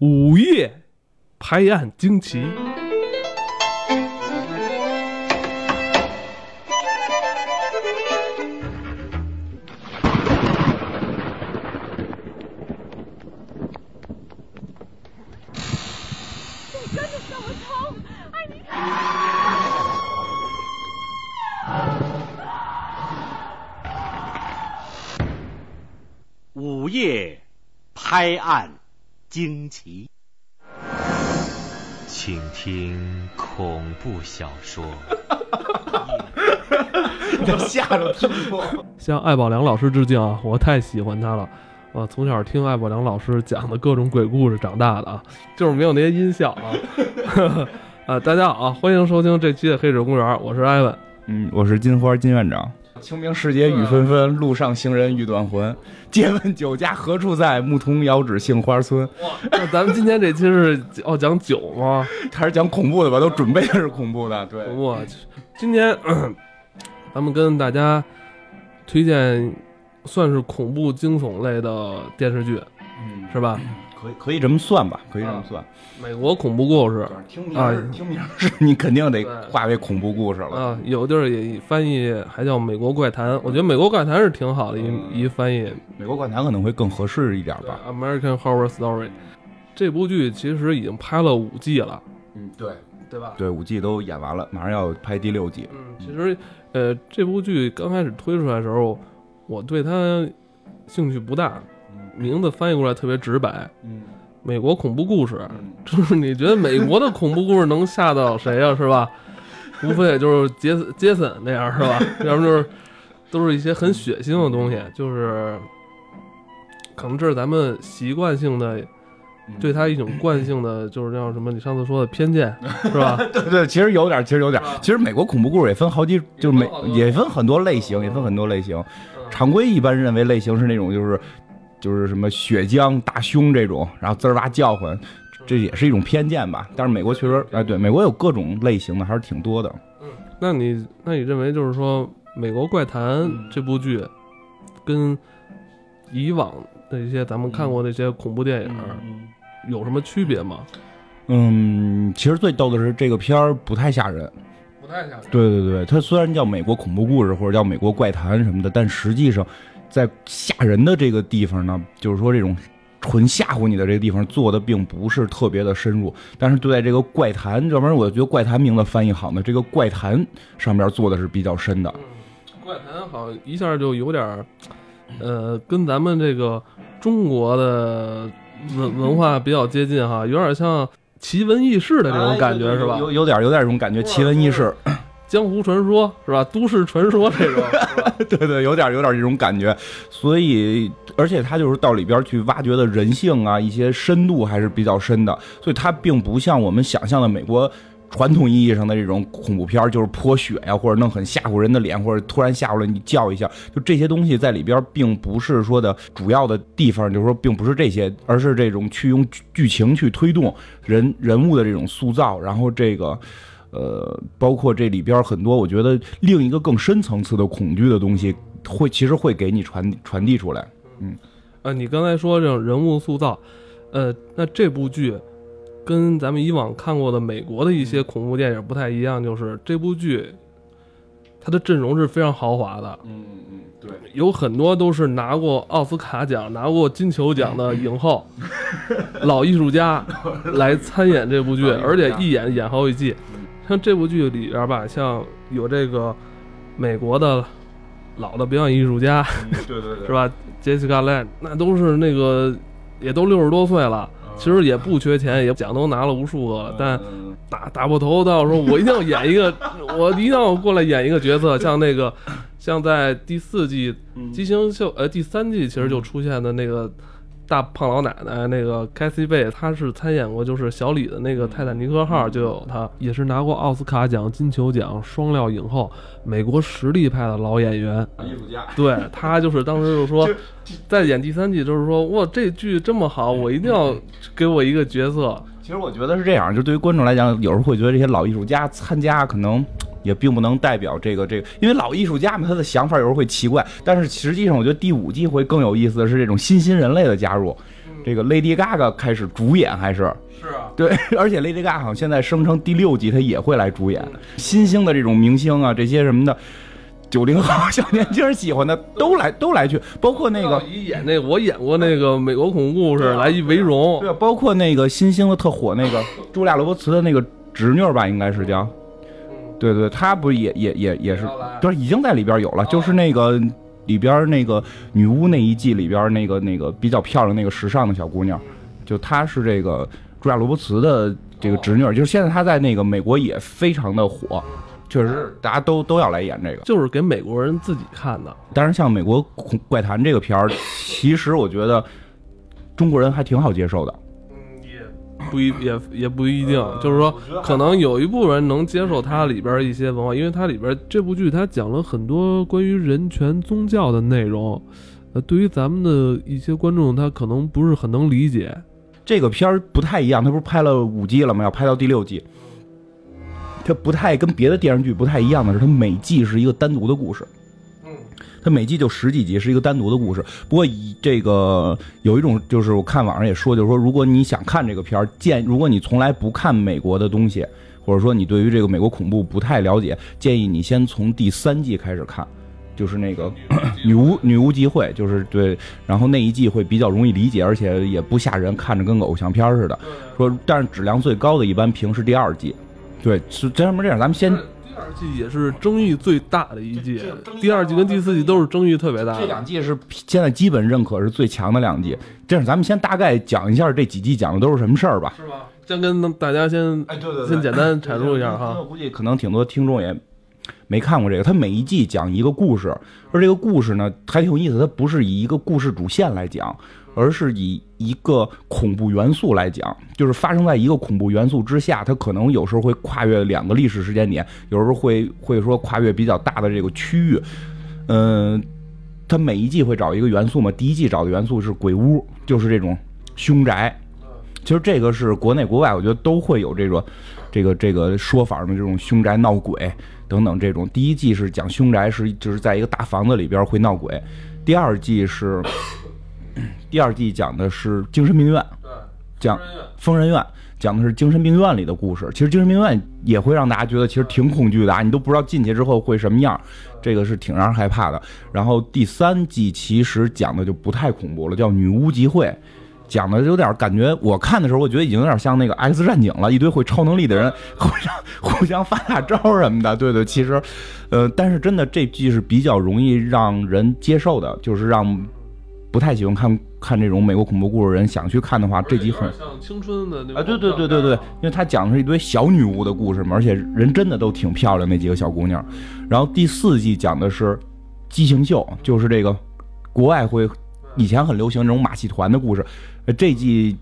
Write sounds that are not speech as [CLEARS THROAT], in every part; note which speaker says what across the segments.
Speaker 1: 午夜拍案惊奇。
Speaker 2: 午夜拍案惊奇，
Speaker 3: 请听恐怖小说。
Speaker 4: 吓着听过。
Speaker 1: 向艾宝良老师致敬啊！我太喜欢他了，我从小听艾宝良老师讲的各种鬼故事长大的啊，就是没有那些音效啊。啊，[LAUGHS] 大家好啊，欢迎收听这期的《黑水公园》，我是艾文。
Speaker 4: 嗯，我是金花金院长。清明时节雨纷纷，路上行人欲断魂。借问酒家何处在？牧童遥指杏花村。
Speaker 1: 那咱们今天这期是哦讲酒吗？
Speaker 4: 还是讲恐怖的吧？都准备的是恐怖的。对，
Speaker 1: 我去，今天 [CLEARS THROAT] 咱们跟大家推荐算是恐怖惊悚类的电视剧，
Speaker 4: 嗯，
Speaker 1: 是吧？
Speaker 4: 可以可以这么算吧？可以这么算。
Speaker 1: 美国恐怖故事
Speaker 4: 听名
Speaker 1: 啊
Speaker 4: 儿听名儿 [LAUGHS] 是你肯定得化为恐怖故事了。
Speaker 1: 啊，有地儿也翻译还叫《美国怪谈》，我觉得《美国怪谈》是挺好的一一翻译。
Speaker 4: 美国怪谈可能会更合适一点吧。
Speaker 1: American Horror Story 这部剧其实已经拍了五季了，
Speaker 4: 嗯，对
Speaker 1: 对吧？
Speaker 4: 对，五季都演完了，马上要拍第六季。
Speaker 1: 嗯，其实呃，这部剧刚开始推出来的时候，我对它兴趣不大，名字翻译过来特别直白，
Speaker 4: 嗯
Speaker 1: 美国恐怖故事。
Speaker 4: 嗯，[LAUGHS]
Speaker 1: 就是你觉得美国的恐怖故事能吓到谁呀、[LAUGHS] 是吧？无非也就是杰森杰森那样是吧？[LAUGHS] 要不就是都是一些很血腥的东西，就是可能这是咱们习惯性的对他一种惯性的，就是叫什么？你上次说的偏见是吧？
Speaker 4: 对对，其实有点，其实有点。其实美国恐怖故事也分好几，就是美
Speaker 1: 也分
Speaker 4: 很多类型，也分很多类型。
Speaker 1: 嗯
Speaker 4: 常规一般认为类型是那种就是就是什么血浆大胸这种，然后滋儿哇叫唤，这也是一种偏见吧。但是美国确实，哎，对，美国有各种类型的，还是挺多的。
Speaker 1: 嗯那你那你认为就是说，《美国怪谈》这部剧跟以往的一些咱们看过的一些恐怖电影有什么区别吗？
Speaker 4: 嗯，其实最逗的是这个片儿不太吓人。
Speaker 1: 不太吓人。
Speaker 4: 对对对，它虽然叫美国恐怖故事或者叫美国怪谈什么的，但实际上在吓人的这个地方呢，就是说这种纯吓唬你的这个地方做的并不是特别的深入。但是对待这个怪谈，要不然我觉得怪谈名字翻译好呢，这个怪谈上面做的是比较深的。
Speaker 1: 怪谈好像一下就有点，呃，跟咱们这个中国的文文化比较接近哈，有点像奇闻异事的这种感觉、是吧？
Speaker 4: 有有点有点这种感觉，奇闻异事。
Speaker 1: 江湖传说是吧？都市传说这种，[LAUGHS]
Speaker 4: 对对，有点有点这种感觉，所以而且他就是到里边去挖掘的人性啊，一些深度还是比较深的，所以它并不像我们想象的美国传统意义上的这种恐怖片，就是泼血呀、或者弄很吓唬人的脸，或者突然吓唬了你叫一下，就这些东西在里边并不是说的主要的地方，就是说并不是这些，而是这种去用剧情去推动人人物的这种塑造，然后这个。呃，包括这里边很多，我觉得另一个更深层次的恐惧的东西，会其实会给你传传递出来。嗯。
Speaker 1: 呃，你刚才说这种人物塑造，呃，那这部剧跟咱们以往看过的美国的一些恐怖电影不太一样，就是这部剧它的阵容是非常豪华的，
Speaker 4: 嗯嗯，对，
Speaker 1: 有很多都是拿过奥斯卡奖、拿过金球奖的影后、老艺术家来参演这部剧，[LAUGHS] 而且一演演好几季。像这部剧里边吧，像有这个美国的老的表演艺术家，[LAUGHS]
Speaker 4: 对对对
Speaker 1: 是？吧？杰西卡·兰，那都是那个也都六十多岁了，其实也不缺钱，也奖都拿了无数个了，但
Speaker 4: 嗯
Speaker 1: 打打破头到时候，我一定要演一个，[LAUGHS] 我一定要过来演一个角色，像那个，像在第四季《
Speaker 4: 嗯
Speaker 1: 畸形秀》呃第三季其实就出现的那个大胖老奶奶，那个凯西贝，她是参演过就是小李的那个《泰坦尼克号》，就有她，也是拿过奥斯卡奖、金球奖双料影后，美国实力派的老演员。
Speaker 4: 艺术家，
Speaker 1: 对她就是当时就说，[LAUGHS] 在演第三季就是说，哇，这剧这么好，我一定要给我一个角色。
Speaker 4: 其实我觉得是这样，就对于观众来讲，有时候会觉得这些老艺术家参加可能也并不能代表这个这个，因为老艺术家嘛，他的想法有时候会奇怪。但是实际上，我觉得第五季会更有意思的是这种新兴人类的加入。这个 Lady Gaga 开始主演，还是
Speaker 1: 是啊，
Speaker 4: 对，[LAUGHS] 而且 Lady Gaga 好像现在声称第六季她也会来主演。新兴的这种明星啊，这些什么的，九零后小年轻喜欢的都来都来去，包括那个
Speaker 1: 一演那我演过那个美国恐怖故事来一为荣，
Speaker 4: 对，包括那个新兴的特火那个朱莉亚·罗伯茨的那个侄女吧，应该是叫，对对，她不是也也也也是，就是，已经在里边有了，就是那个里边那个女巫那一季里边那个那个比较漂亮那个时尚的小姑娘，就她是这个茱莉亚·罗伯茨的这个侄女儿，就是现在她在那个美国也非常的火，确实大家都都要来演这个。
Speaker 1: 就是给美国人自己看的。
Speaker 4: 但是，像美国怪谈这个片儿，其实我觉得中国人还挺好接受的。
Speaker 1: 不一也也不一定，就是说，可能有一部分人能接受它里边一些文化，因为它里边这部剧它讲了很多关于人权、宗教的内容，呃，对于咱们的一些观众，他可能不是很能理解。
Speaker 4: 这个片儿不太一样，它不是拍了五季了吗？要拍到第六季，它不太跟别的电视剧不太一样的是，它每季是一个单独的故事。它每季就十几集，是一个单独的故事。不过以这个有一种就是我看网上也说，就是说如果你想看这个片儿，建如果你从来不看美国的东西，或者说你对于这个美国恐怖不太了解，建议你先从第三季开始看，就是那个女巫女巫集会，就是对，然后那一季会比较容易理解，而且也不吓人，看着跟个偶像片似的。说但是质量最高的一般评是第二季，对，是这样这样，咱们先。
Speaker 1: 第二季也是争议最大的一季，第二季跟第四季都是争议特别大。
Speaker 4: 这两季是现在基本认可是最强的两季。这样，咱们先大概讲一下这几季讲的都是什么事儿吧。
Speaker 1: 是吧？先跟大家先，
Speaker 4: 哎，对对，
Speaker 1: 先简单阐述一下哈。
Speaker 4: 我估计可能挺多听众也没看过这个。它每一季讲一个故事，而这个故事呢还挺有意思，它不是以一个故事主线来讲。而是以一个恐怖元素来讲，就是发生在一个恐怖元素之下，它可能有时候会跨越两个历史时间点，有时候会会说跨越比较大的这个区域。嗯，它每一季会找一个元素嘛，第一季找的元素是鬼屋，就是这种凶宅。其实这个是国内国外，我觉得都会有这个这个这个说法的这种凶宅闹鬼等等这种。第一季是讲凶宅是就是在一个大房子里边会闹鬼，第二季是。第二季讲的是精神病院，讲疯人院，讲的是精神病院里的故事。其实精神病院也会让大家觉得其实挺恐惧的啊，你都不知道进去之后会什么样，这个是挺让人害怕的。然后第三季其实讲的就不太恐怖了，叫女巫集会，讲的有点感觉，我看的时候我觉得已经有点像那个 X 战警了，一堆会超能力的人互相互相发大招什么的。对对，其实，呃，但是真的这季是比较容易让人接受的，就是让。不太喜欢看看这种美国恐怖故事人想去看的话，这集很
Speaker 1: 像青春的那
Speaker 4: 啊，对对对对对，因为他讲的是一堆小女巫的故事嘛，而且人真的都挺漂亮，那几个小姑娘。然后第四季讲的是畸形秀，就是这个国外会以前很流行这种马戏团的故事。这季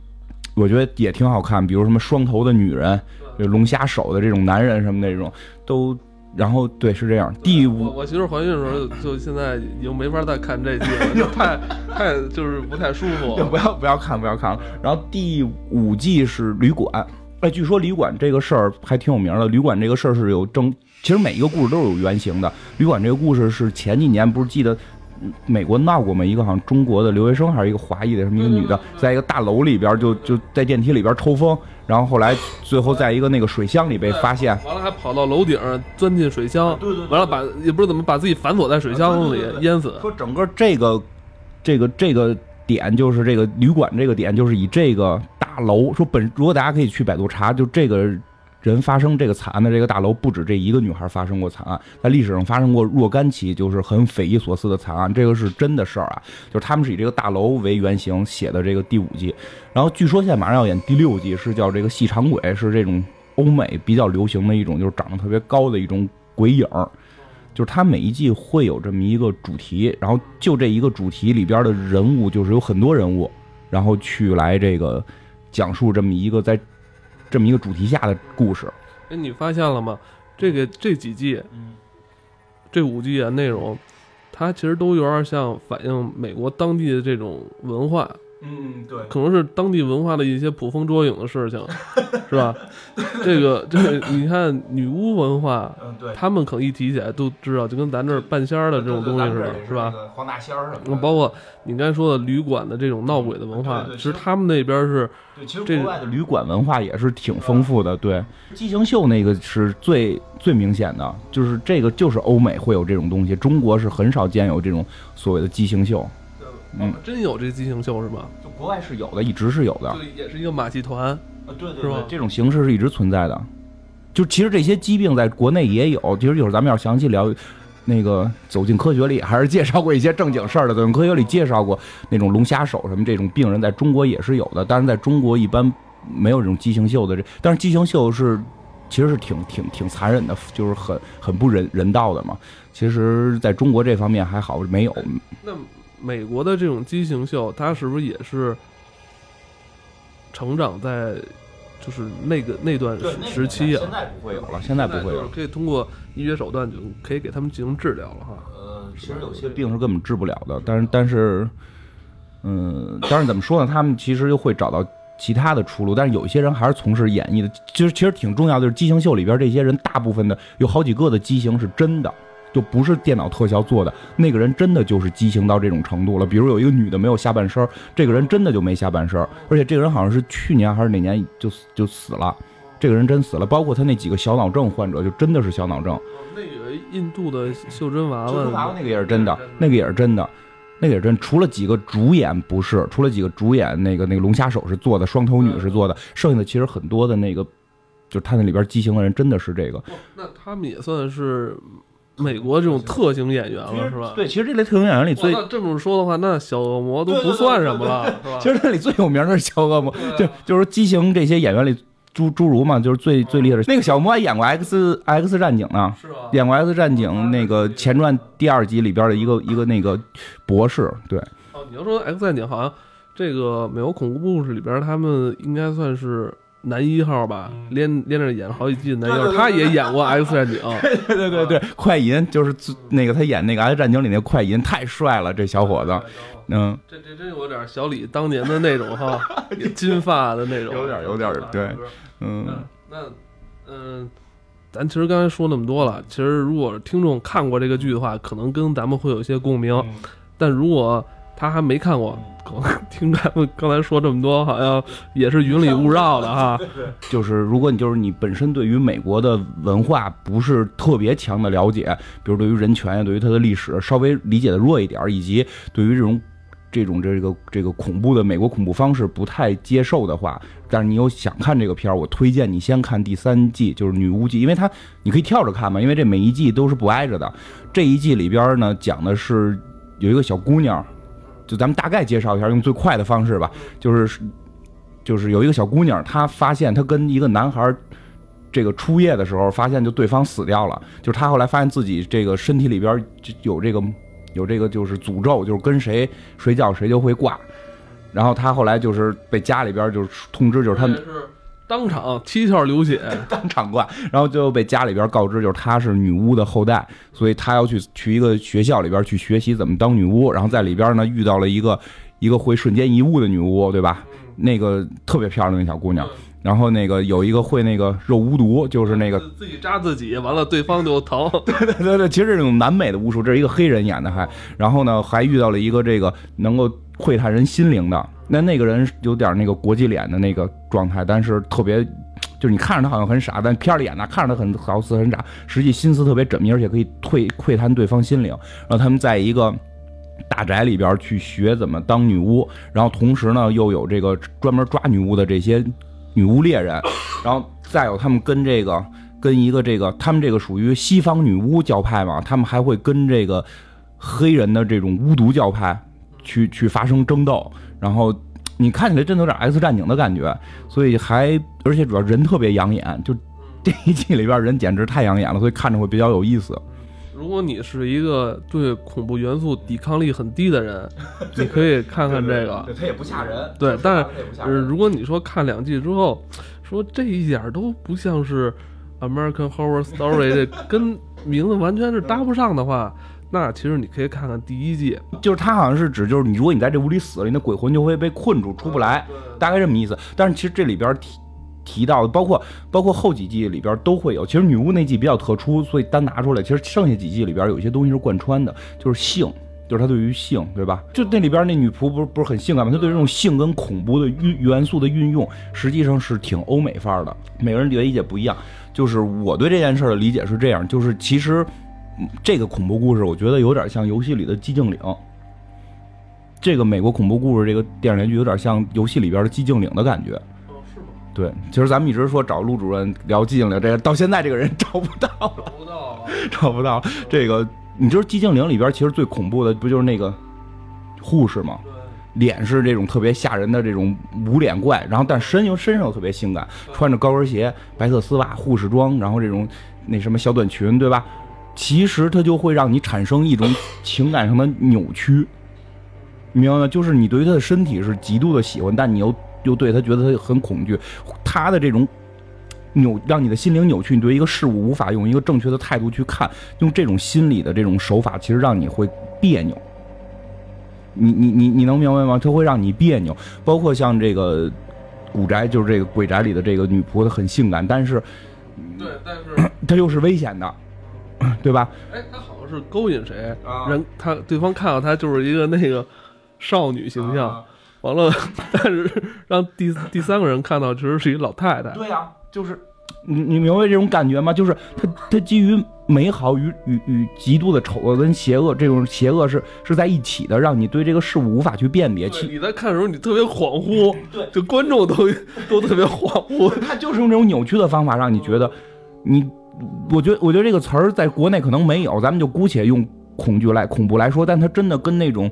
Speaker 4: 我觉得也挺好看，比如什么双头的女人、龙虾手的这种男人什么那种都。然后对是这样，第五
Speaker 1: 我媳妇怀孕的时候，就现在已经没法再看这季了，[LAUGHS] 就太太就是不太舒服。[LAUGHS]
Speaker 4: 不要不要看不要看了。然后第五季是旅馆，哎，据说旅馆这个事儿还挺有名的。旅馆这个事儿是有正，其实每一个故事都是有原型的。旅馆这个故事是前几年不是记得。美国闹过吗？一个好像中国的留学生还是一个华裔的什么一个女的，在一个大楼里边就就在电梯里边抽风，然后后来最后在一个那个水箱里被发现，
Speaker 1: 完了还跑到楼顶钻进水箱，
Speaker 4: 对对，
Speaker 1: 完了把也不知道怎么把自己反锁在水箱里淹死。
Speaker 4: 说整个这个这个这个点就是这个旅馆这个点就是以这个大楼说本如果大家可以去百度查，就这个。人发生这个惨案的这个大楼不止这一个女孩发生过惨案，在历史上发生过若干起就是很匪夷所思的惨案，这个是真的事儿啊！就是他们是以这个大楼为原型写的这个第五季，然后据说现在马上要演第六季，是叫这个细长鬼，是这种欧美比较流行的一种，就是长得特别高的一种鬼影儿，就是它每一季会有这么一个主题，然后就这一个主题里边的人物就是有很多人物，然后去来这个讲述这么一个在。这么一个主题下的故事，
Speaker 1: 哎，你发现了吗？这个这几季，这五季啊，内容，它其实都有点像反映美国当地的这种文化。
Speaker 4: 嗯，对，
Speaker 1: 可能是当地文化的一些捕风捉影的事情，是吧？这个这个，你看女巫文化，
Speaker 4: 嗯，对
Speaker 1: 他们可能一提起来都知道，就跟咱这儿半仙儿的这种东西似的，是吧？？
Speaker 4: 黄大仙儿什
Speaker 1: 嗯包括你刚才说的旅馆的这种闹鬼的文化，其实他们那边是
Speaker 4: 对，其实
Speaker 1: 这
Speaker 4: 国外的旅馆文化也是挺丰富的。对，畸形秀那个是最最明显的，就是这个就是欧美会有这种东西，中国是很少见有这种所谓的畸形秀。嗯，
Speaker 1: 真有这畸形秀是吧？
Speaker 4: 就国外是有的，一直是有的。
Speaker 1: 对也是一个马戏团啊，
Speaker 4: 对对
Speaker 1: 是吧
Speaker 4: 这种形式是一直存在的。就其实这些疾病在国内也有，其实一会儿咱们要详细聊。那个走进科学里还是介绍过一些正经事儿的，走进科学里介绍过那种龙虾手什么这种病人在中国也是有的，但是在中国一般没有这种畸形秀的这，但是畸形秀是其实是挺挺挺残忍的，就是很很不人人道的嘛。其实在中国这方面还好，没有，
Speaker 1: 那美国的这种畸形秀，它是不是也是成长在就是那个那段时时期啊？
Speaker 4: 现在不会有了，现在不会有
Speaker 1: 了。可以通过医学手段就可以给他们进行治疗了哈。
Speaker 4: 呃，其实有些病是根本治不了的，但是但是，嗯，但是怎么说呢？他们其实又会找到其他的出路，但是有一些人还是从事演艺的。其实其实挺重要的，就是畸形秀里边这些人，大部分的有好几个的畸形是真的。就不是电脑特效做的，那个人真的就是畸形到这种程度了。比如有一个女的没有下半身，这个人真的就没下半身，而且这个人好像是去年还是哪年就死就死了，这个人真死了。包括他那几个小脑症患者，就真的是小脑症。
Speaker 1: 那个印度的袖珍娃娃，
Speaker 4: 那个也是真的，那个也是真的，那个也是真。除了几个主演不是，除了几个主演那个那个龙虾手是做的，双头女是做的，剩下的其实很多的那个，就是他那里边畸形的人真的是这个。
Speaker 1: 那他们也算是美国这种特型演员了，是吧？
Speaker 4: 对，其实这类特型演员里。最，
Speaker 1: 这么说的话，那小恶魔都不算什么了，是吧？
Speaker 4: 其实这里最有名的是小恶魔，就就是畸形这些演员里。侏侏儒嘛，就是最最厉害的。那个小恶魔还演过 X X 战警呢，
Speaker 1: 是吧？
Speaker 4: 演过 X 战警那个前传第二集里边的一个一个那个博士，对，
Speaker 1: 哦，你要说 X 战警，好像这个美国恐怖故事里边，他们应该算是男一号吧，连连着演了好几季男一号，他也演过 X 战警。[LAUGHS]
Speaker 4: 对对对对，快银就是自那个他演那个《X 战警》里那快银太帅了，这小伙子，嗯，
Speaker 1: 这这真有点小李当年的那种哈，[LAUGHS] 金发的那种，
Speaker 4: 有点有点对。嗯。
Speaker 1: 那那嗯。咱其实刚才说那么多了，其实如果听众看过这个剧的话，可能跟咱们会有一些共鸣。但如果他还没看过，可能 [LAUGHS] 听咱们刚才说这么多，好像也是云里雾绕的哈。[LAUGHS]
Speaker 4: 就是如果你就是你本身对于美国的文化不是特别强的了解，比如对于人权呀，对于它的历史稍微理解的弱一点，以及对于这种这种这个这个恐怖的美国恐怖方式不太接受的话，但是你又想看这个片儿，我推荐你先看第三季，就是《女巫记》，因为它你可以跳着看嘛，因为这每一季都是不挨着的。这一季里边呢，讲的是有一个小姑娘，就咱们大概介绍一下，用最快的方式吧，就是就是有一个小姑娘，她发现她跟一个男孩这个初夜的时候，发现就对方死掉了，就是她后来发现自己这个身体里边就有这个有这个就是诅咒，就是跟谁睡觉谁就会挂。然后她后来就是被家里边就是通知，就是她
Speaker 1: 当场七窍流血，[LAUGHS]
Speaker 4: 当场挂，然后就被家里边告知，就是她是女巫的后代，所以她要去去一个学校里边去学习怎么当女巫，然后在里边呢遇到了一个一个会瞬间移物的女巫，对吧？那个特别漂亮的那小姑娘，然后那个有一个会那个肉巫毒，就是那个
Speaker 1: 自己扎自己，完了对方就疼。[LAUGHS]
Speaker 4: 对对对对，其实这种南美的巫术，这是一个黑人演的还，然后呢还遇到了一个这个能够窥探人心灵的，那那个人有点那个国际脸的那个状态，但是特别。就是你看着他好像很傻，但片儿里演的看着他很好似很傻，实际心思特别缜密，而且可以窥窥探对方心灵。然后他们在一个大宅里边去学怎么当女巫，然后同时呢又有这个专门抓女巫的这些女巫猎人，然后再有他们跟这个跟一个这个他们这个属于西方女巫教派嘛，他们还会跟这个黑人的这种巫毒教派去去发生争斗，然后你看起来真的有点 X 战警的感觉，所以还而且主要人特别养眼，就 [LAUGHS] 这一季里边人简直太养眼了，所以看着会比较有意思。
Speaker 1: 如果你是一个对恐怖元素抵抗力很低的人，你可以看看这个。[LAUGHS]
Speaker 4: 对它也不吓人，
Speaker 1: 对，但是如果你说看两季之后，说这一点儿都不像是 American Horror Story，这跟名字完全是搭不上的话，那其实你可以看看第一季。
Speaker 4: 就是他好像是指就是你，如果你在这屋里死了，你的鬼魂就会被困住，出不来，大概这么意思。但是其实这里边提提到的，包括包括后几季里边都会有。其实女巫那季比较特殊，所以单拿出来。其实剩下几季里边有一些东西是贯穿的，就是性，就是他对于性，对吧？就那里边那女仆不是不是很性感吗？她对这种性跟恐怖的运元素的运用，实际上是挺欧美范儿的。每个人理解不一样。就是我对这件事的理解是这样，就是其实嗯这个恐怖故事，我觉得有点像游戏里的寂静岭。这个美国恐怖故事这个电视连续剧有点像游戏里边的寂静岭的感觉。
Speaker 1: 哦，是吗？
Speaker 4: 对，其实咱们一直说找陆主任聊寂静岭，这个到现在这个人找不到了，
Speaker 1: 找不到啊。
Speaker 4: 找不到。这个你知道寂静岭里边其实最恐怖的不就是那个护士吗？
Speaker 1: 对，
Speaker 4: 脸是这种特别吓人的这种无脸怪，然后但身又身上又特别性感，穿着高跟鞋、白色丝袜、护士装，然后这种那什么小短裙，对吧？其实它就会让你产生一种情感上的扭曲，明白吗？就是你对于他的身体是极度的喜欢，但你又又对他觉得他很恐惧，他的这种扭让你的心灵扭曲，你对一个事物无法用一个正确的态度去看，用这种心理的这种手法，其实让你会别扭。你你你你能明白吗？它会让你别扭，包括像这个古宅，就是这个鬼宅里的这个女仆，她很性感，但是
Speaker 1: 对，但是，[CLEARS THROAT]
Speaker 4: 她又是危险的，对吧？
Speaker 1: 哎，他好像是勾引谁，
Speaker 4: 啊
Speaker 1: 人他对方看到他就是一个那个少女形象，
Speaker 4: 啊
Speaker 1: 完了，[LAUGHS] 但是让第第三个人看到，其实是一老太太。
Speaker 4: 对呀、就是你你明白这种感觉吗？就是他他基于美好与与与极度的丑恶跟邪恶，这种邪恶是是在一起的，让你对这个事物无法去辨别。
Speaker 1: 对，你在看的时候，你特别恍惚，[LAUGHS]
Speaker 4: 对
Speaker 1: 就观众都都特别恍惚。[LAUGHS]
Speaker 4: 他就是用这种扭曲的方法让你觉得，你，我觉得我觉得这个词儿在国内可能没有，咱们就姑且用恐惧来恐怖来说，但它真的跟那种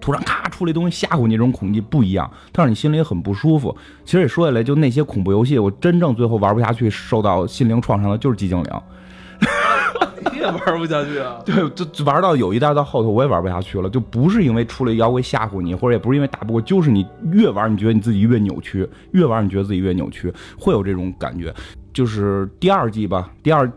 Speaker 4: 突然咔出来东西吓唬你这种恐惧不一样，它让你心里很不舒服。其实也说下来，就那些恐怖游戏，我真正最后玩不下去，受到心灵创伤的就是寂静岭。
Speaker 1: 你也玩不下去啊？
Speaker 4: 对，就就玩到有一代到后头，我也玩不下去了，就不是因为出了妖怪吓唬你，或者也不是因为打不过，就是你越玩，你觉得你自己越扭曲，越玩你觉得自己越扭曲，会有这种感觉。就是第二季吧，第二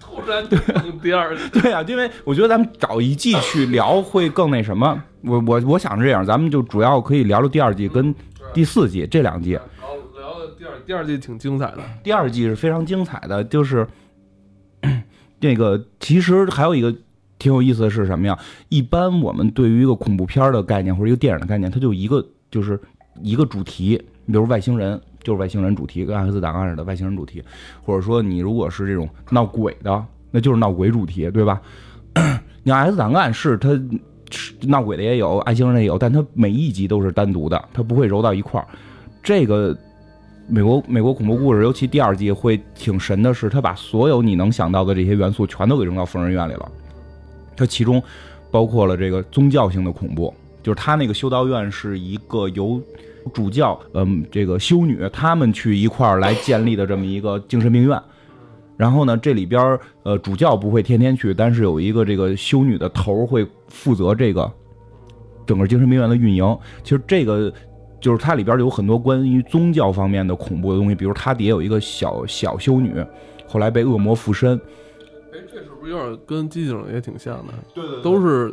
Speaker 1: 突然就第二，[LAUGHS]
Speaker 4: 对啊，因为我觉得咱们找一季去聊会更那什么。我我我想是这样，咱们就主要可以聊聊第二季跟第四季这两季。
Speaker 1: 然后聊的第二第二季挺精彩的。
Speaker 4: 第二季是非常精彩的，就是 [CLEARS THROAT] 这个其实还有一个挺有意思的是什么呀？一般我们对于一个恐怖片的概念或者一个电影的概念，它就一个就是一个主题，比如外星人就是外星人主题，跟《阿斯档案》似的外星人主题，或者说你如果是这种闹鬼的，那就是闹鬼主题，对吧？[COUGHS] 你《X 档案》是它闹鬼的也有，外星人也有，但它每一集都是单独的，它不会揉到一块儿。这个美国美国恐怖故事，尤其第二季会挺神的是，他把所有你能想到的这些元素全都给扔到疯人院里了。它其中包括了这个宗教性的恐怖，就是他那个修道院是一个由主教，嗯，这个修女他们去一块儿来建立的这么一个精神病院。然后呢，这里边儿呃主教不会天天去，但是有一个这个修女的头儿会负责这个整个精神病院的运营。其实这个就是它里边有很多关于宗教方面的恐怖的东西，比如它底下有一个小小修女，后来被恶魔附身，
Speaker 1: 哎，这是不是有点跟寂静岭也挺像的？
Speaker 4: 对对
Speaker 1: 都是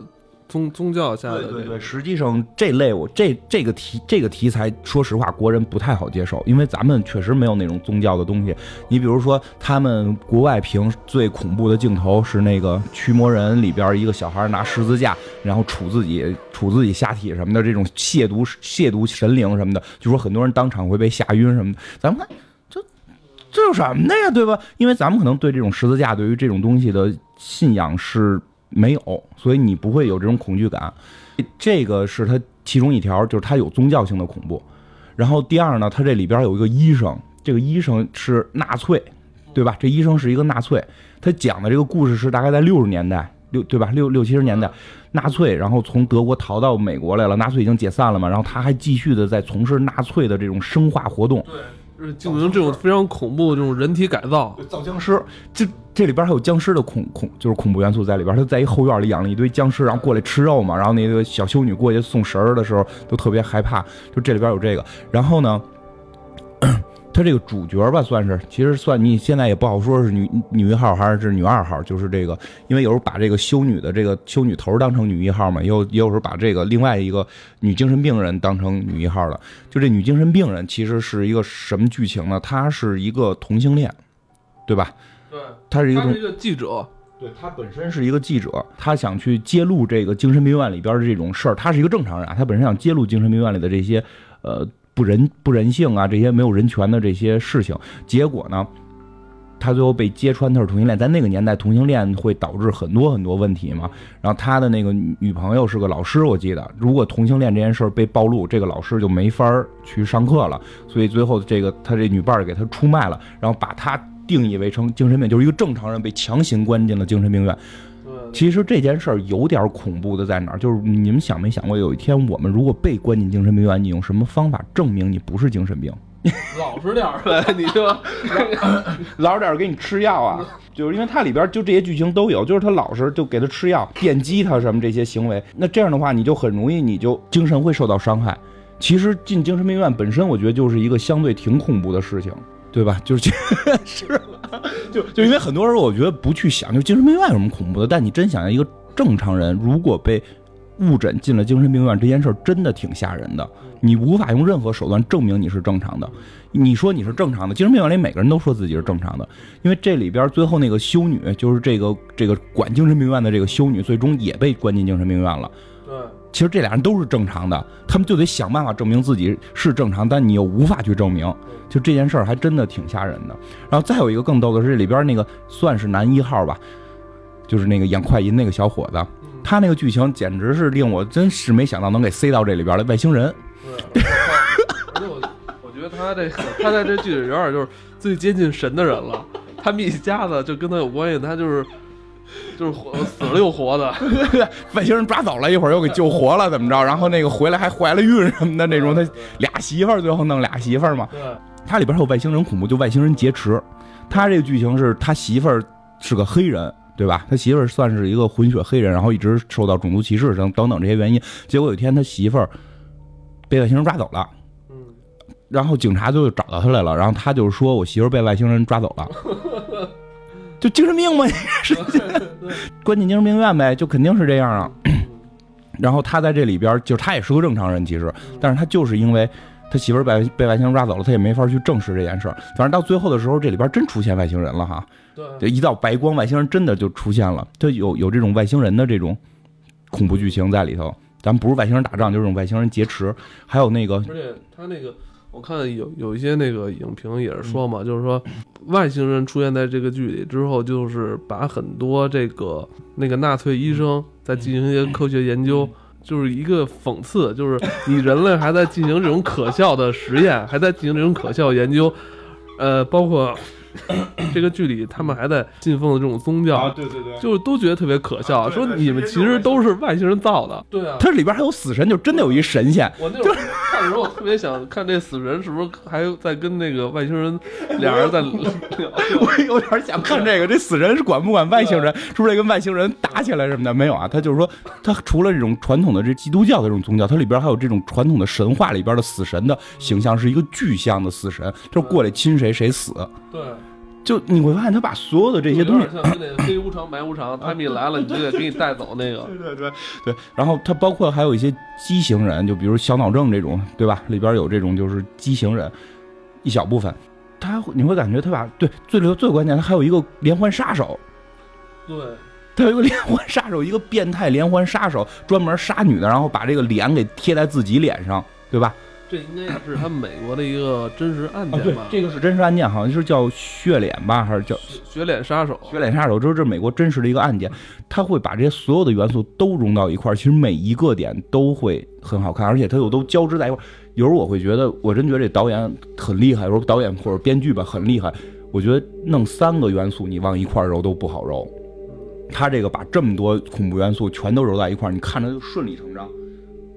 Speaker 1: 宗宗教下的这个。
Speaker 4: 对对对，实际上这类我这这个题这个题材，说实话，国人不太好接受，因为咱们确实没有那种宗教的东西。你比如说，他们国外评最恐怖的镜头是那个《驱魔人》里边一个小孩拿十字架，然后杵自己杵自己下体什么的，这种亵渎亵渎神灵什么的，就说很多人当场会被吓晕什么的。咱们看这这有什么的呀，对吧？因为咱们可能对这种十字架，对于这种东西的信仰是没有，所以你不会有这种恐惧感。这个是它其中一条，就是它有宗教性的恐怖。然后第二呢，它这里边有一个医生，这个医生是纳粹，对吧？这医生是一个纳粹，他讲的这个故事是大概在六十年代，六对吧？六六七十年代，纳粹然后从德国逃到美国来了，纳粹已经解散了嘛，然后他还继续的在从事纳粹的这种生化活动。
Speaker 1: 对，就是进行这种非常恐怖的这种人体改造。
Speaker 4: 造僵尸，这这里边还有僵尸的恐恐，就是恐怖元素在里边。他在一后院里养了一堆僵尸，然后过来吃肉嘛。然后那个小修女过去送食儿的时候，都特别害怕。就这里边有这个。然后呢，[CLEARS THROAT] 他这个主角吧，算是其实算你现在也不好说是女女一号还是是女二号，就是这个，因为有时候把这个修女的这个修女头当成女一号嘛，也有也有时候把这个另外一个女精神病人当成女一号了。就这女精神病人其实是一个什么剧情呢？她是一个同性恋，对吧？
Speaker 1: 对，
Speaker 4: 她是一个同
Speaker 1: 他是一个记者，
Speaker 4: 对他本身是一个记者，他想去揭露这个精神病院里边的这种事儿。他是一个正常人啊，他本身想揭露精神病院里的这些呃不人不人性啊，这些没有人权的这些事情。结果呢，他最后被揭穿他是同性恋。在那个年代，同性恋会导致很多很多问题嘛。然后他的那个女女朋友是个老师，我记得，如果同性恋这件事儿被暴露，这个老师就没法儿去上课了。所以最后这个他这女伴儿给他出卖了，然后把他定义为成精神病，就是一个正常人被强行关进了精神病院。
Speaker 1: 对，
Speaker 4: 其实这件事儿有点恐怖的在哪儿？就是你们想没想过，有一天我们如果被关进精神病院，你用什么方法证明你不是精神病？
Speaker 1: 老实点儿呗，你就
Speaker 4: 老实点儿给你吃药啊！就是因为它里边就这些剧情都有，就是他老实就给他吃药，电击他什么这些行为，那这样的话你就很容易你就精神会受到伤害。其实进精神病院本身，我觉得就是一个相对挺恐怖的事情，对吧？[LAUGHS] 就是是，就就因为很多时候我觉得不去想，就精神病院有什么恐怖的，但你真想想一个正常人如果被误诊进了精神病院，这件事儿真的挺吓人的。你无法用任何手段证明你是正常的。你说你是正常的，精神病院里每个人都说自己是正常的，因为这里边最后那个修女，就是这个这个管精神病院的这个修女，最终也被关进精神病院了。
Speaker 1: 对，
Speaker 4: 其实这俩人都是正常的，他们就得想办法证明自己是正常，但你又无法去证明，就这件事儿还真的挺吓人的。然后再有一个更逗的是，这里边那个算是男一号吧，就是那个演快银那个小伙子，他那个剧情简直是令我真是没想到能给塞到这里边来，外星人。
Speaker 1: 对，而且我我觉得他这个他在这剧里有点就是最接近神的人了。他们一家子就跟他有关系，他就是 [LAUGHS] 就是活死了又活的。[LAUGHS]
Speaker 4: 外星人抓走了一会儿又给救活了，怎么着？然后那个回来还怀了孕什么的那种，他俩媳妇儿最后弄俩媳妇儿嘛。
Speaker 1: 对，
Speaker 4: 它里边还有外星人恐怖，就外星人劫持。他这个剧情是他媳妇儿是个黑人，对吧？他媳妇儿算是一个混血黑人，然后一直受到种族歧视等等等这些原因。结果有一天他媳妇儿被外星人抓走了，
Speaker 1: 嗯，
Speaker 4: 然后警察就找到他来了，然后他就说我媳妇儿被外星人抓走了，[LAUGHS] 就精神病嘛，是 [LAUGHS] [LAUGHS] 关进精神病院呗，就肯定是这样啊。然后他在这里边，就是他也是个正常人，其实，但是他就是因为他媳妇儿被被外星人抓走了，他也没法去证实这件事儿。反正到最后的时候，这里边真出现外星人了哈，
Speaker 1: 对，
Speaker 4: 一道白光，外星人真的就出现了，他有有这种外星人的这种恐怖剧情在里头。咱们不是外星人打仗，就是这种外星人劫持，还有那个
Speaker 1: 而且他那个，我看有有一些那个影评也是说嘛，就是说外星人出现在这个剧里之后，就是把很多这个那个纳粹医生在进行一些科学研究，就是一个讽刺，就是你人类还在进行这种可笑的实验，还在进行这种可笑研究，呃，包括 [COUGHS] 这个剧里他们还在信奉的这种宗教，
Speaker 4: 对对对，
Speaker 1: 就是都觉得特别可笑，说你们其实都是外星人造的。对啊，
Speaker 4: 它里边还有死神，就真的有一神仙。
Speaker 1: 我那会儿看的时候，我特别想看这死神是不是还在跟那个外星人 [LAUGHS] 俩人在聊。
Speaker 4: 我有点想看这个，这死人是管不管外星人？是不是跟外星人打起来什么的？没有啊，他就是说，他除了这种传统的这基督教的这种宗教，它里边还有这种传统的神话里边的死神的形象，是一个具象的死神，就是过来亲谁谁死。
Speaker 1: 对，
Speaker 4: 就你会发现，他把所有的这些东西
Speaker 1: 像跟那个黑无常、白无常，[CLEARS THROAT] 他们一来了，你就得给你带走那个。
Speaker 4: 对对对对，然后他包括还有一些畸形人，就比如小脑症这种，对吧？里边有这种就是畸形人，一小部分，他你会感觉他把对最最最关键，他还有一个连环杀手，
Speaker 1: 对，
Speaker 4: 他有一个连环杀手，一个变态连环杀手，专门杀女的，然后把这个脸给贴在自己脸上，对吧？
Speaker 1: 这应该是他们美国的一个真实案
Speaker 4: 啊，对
Speaker 1: 件吧？，
Speaker 4: 这个是真实案件，好像是叫血脸吧，还是叫
Speaker 1: 血脸杀手。
Speaker 4: 血脸杀手？这是美国真实的一个案件，他会把这些所有的元素都融到一块儿，其实每一个点都会很好看，而且它又都交织在一块儿。有时候我会觉得，我真觉得这导演很厉害，有时候导演或者编剧吧很厉害。我觉得弄三个元素你往一块儿揉都不好揉，他这个把这么多恐怖元素全都揉在一块儿，你看着就顺理成章，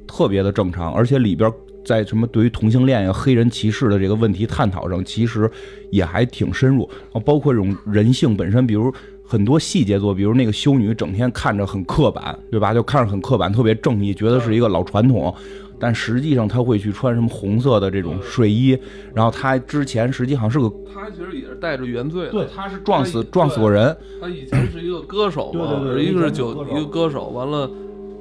Speaker 4: 特别的正常，而且里边在什么对于同性恋呀、黑人歧视的这个问题探讨上，其实也还挺深入。然后包括这种人性本身，比如很多细节做，比如那个修女整天看着很刻板，对吧？就看着很刻板，特别正义，觉得是一个老传统。但实际上他会去穿什么红色的这种睡衣，然后他之前实际好像是个，
Speaker 1: 他其实也是带着原罪的。
Speaker 4: 对，他是撞死撞死过人，
Speaker 1: 他以前是一个歌手嘛，
Speaker 4: 对对对
Speaker 1: 一个是酒一个歌手，完了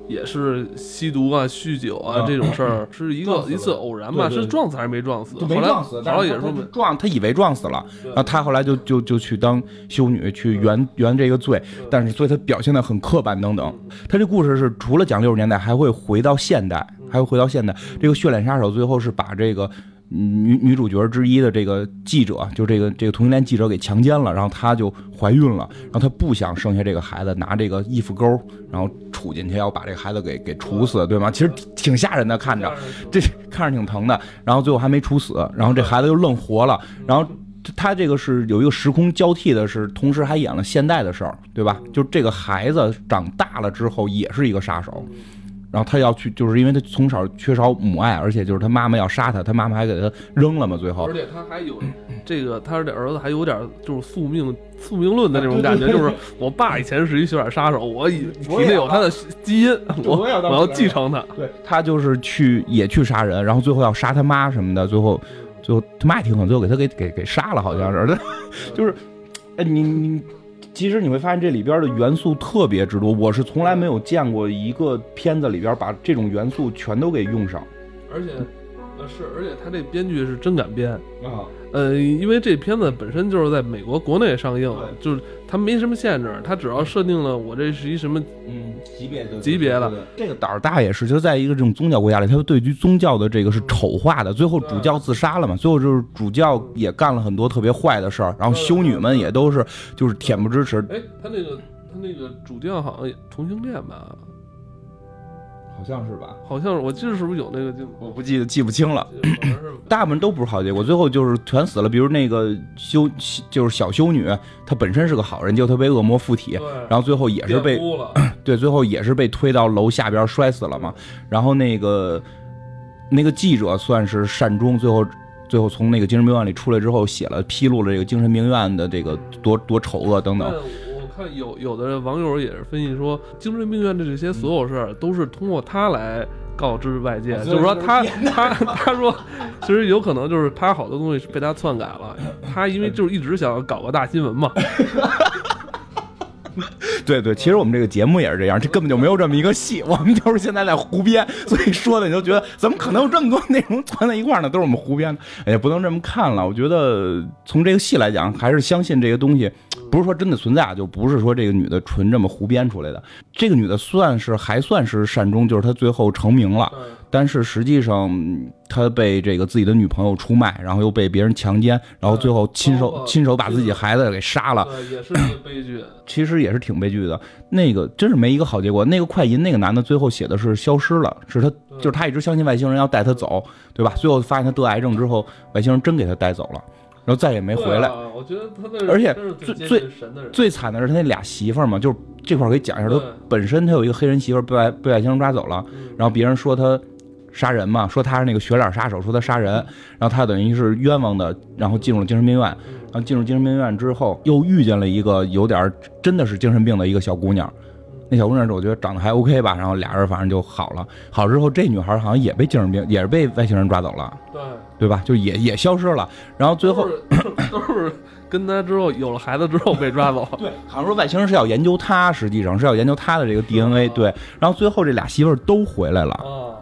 Speaker 1: 也是吸毒啊、酗酒啊
Speaker 4: 嗯
Speaker 1: 这种事儿，是一个一次偶然吧？是撞死还是没撞死？
Speaker 4: 没撞死，但
Speaker 1: 后来也是说
Speaker 4: 撞，他以为撞死了，然后他后来就就就去当修女去圆圆这个罪，但是所以他表现的很刻板等等。他这故事是除了讲六十年代，还会回到现代，还会回到现代。这个血脸杀手最后是把这个。嗯女女主角之一的这个记者，就这个这个同性恋记者给强奸了，然后她就怀孕了，然后她不想生下这个孩子，拿这个衣服钩，然后杵进去要把这个孩子给给处死，对吗？其实挺挺吓人的，看着。这看着挺疼的，然后最后还没处死，然后这孩子又愣活了，然后他这个是有一个时空交替的是，同时还演了现代的事儿，对吧？就这个孩子长大了之后也是一个杀手，然后他要去，就是因为他从小缺少母爱，而且就是他妈妈要杀他，他妈妈还给他扔了嘛，最后
Speaker 1: 而且他还有这个，他这儿子还有点就是宿命宿命论的那种感觉，就是我爸以前是一血染杀手，我以体内有他的基因，[LAUGHS] 我
Speaker 4: 我要
Speaker 1: 继承他。
Speaker 4: 对他就是去也去杀人，然后最后要杀他妈什么的，最后最后他妈也挺狠，最后给他给给给杀了，好像是，[LAUGHS] 就是，哎，你你。其实你会发现这里边的元素特别之多，我是从来没有见过一个片子里边把这种元素全都给用上。
Speaker 1: 而且，呃是，而且他这编剧是真敢编，
Speaker 4: 啊。
Speaker 1: 呃，因为这片子本身就是在美国国内上映，
Speaker 4: 对
Speaker 1: 就是它没什么限制，它只要设定了我这是一什么，
Speaker 4: 嗯，级别的
Speaker 1: 级别的。
Speaker 4: 这个胆儿大也是，就在一个这种宗教国家里，他对于宗教的这个是丑化的。最后主教自杀了嘛，最后就是主教也干了很多特别坏的事儿，然后修女们也都是就是恬不知耻，
Speaker 1: 哎，他那个他那个主教好像也同性恋吧？
Speaker 4: 好像是吧？
Speaker 1: 好像是，我记得是不是有那个镜头？
Speaker 4: 我不记得记不清了。[CLEARS THROAT] 大部分都不是好结果，最后就是全死了。比如那个修，就是小修女，她本身是个好人，结果她被恶魔附体，然后最后也是被 [CLEARS THROAT] 对，最后也是被推到楼下边摔死了嘛。然后那个那个记者算是善终，最后最后从那个精神病院里出来之后，写了披露了这个精神病院的这个多多丑恶等等。
Speaker 1: 有有的网友也是分析说，精神病院的这些所有事儿都是通过他来告知外界，
Speaker 4: 啊
Speaker 1: 就是说他他他说，其实有可能就是他好多东西是被他篡改了，他因为就是一直想搞个大新闻嘛，[LAUGHS]
Speaker 4: 对对，其实我们这个节目也是这样，这根本就没有这么一个戏，我们就是现在在胡编，所以说的你就觉得怎么可能有这么多内容攒在一块儿呢？都是我们胡编的，哎呀，不能这么看了。我觉得从这个戏来讲，还是相信这个东西，不是说真的存在啊，就不是说这个女的纯这么胡编出来的。这个女的算是还算是善终，就是她最后成名了，但是实际上嗯她被这个自己的女朋友出卖，然后又被别人强奸，然后最后亲手亲手把自己孩子给杀了。
Speaker 1: 也是一个悲剧。
Speaker 4: 其实也是挺悲剧的。那个真是没一个好结果。那个快银那个男的最后写的是消失了，是他就是他一直相信外星人要带他走，对吧？最后发现他得癌症之后，外星人真给他带走了，然后再也没回来。
Speaker 1: 啊我觉得他那
Speaker 4: 而且最
Speaker 1: 神的，
Speaker 4: 最惨的是他那俩媳妇儿嘛，就是这块可以讲一下，他本身他有一个黑人媳妇儿被外被外星人抓走了，
Speaker 1: 嗯
Speaker 4: 然后别人说他杀人嘛，说他是那个血脸杀手，说他杀人，然后他等于是冤枉的，然后进入了精神病院，然后进入精神病院之后，又遇见了一个有点真的是精神病的一个小姑娘。那小姑娘我觉得长得还 OK 吧，然后俩人反正就好了。好之后，这女孩好像也被精神病，也是被外星人抓走了，
Speaker 1: 对，
Speaker 4: 对吧？就也也消失了。然后最后
Speaker 1: 都是跟他之后有了孩子之后被抓走。
Speaker 4: 对，好像说外星人是要研究他，实际上是要研究他的这个 DNA。对，然后最后这俩媳妇儿都回来了，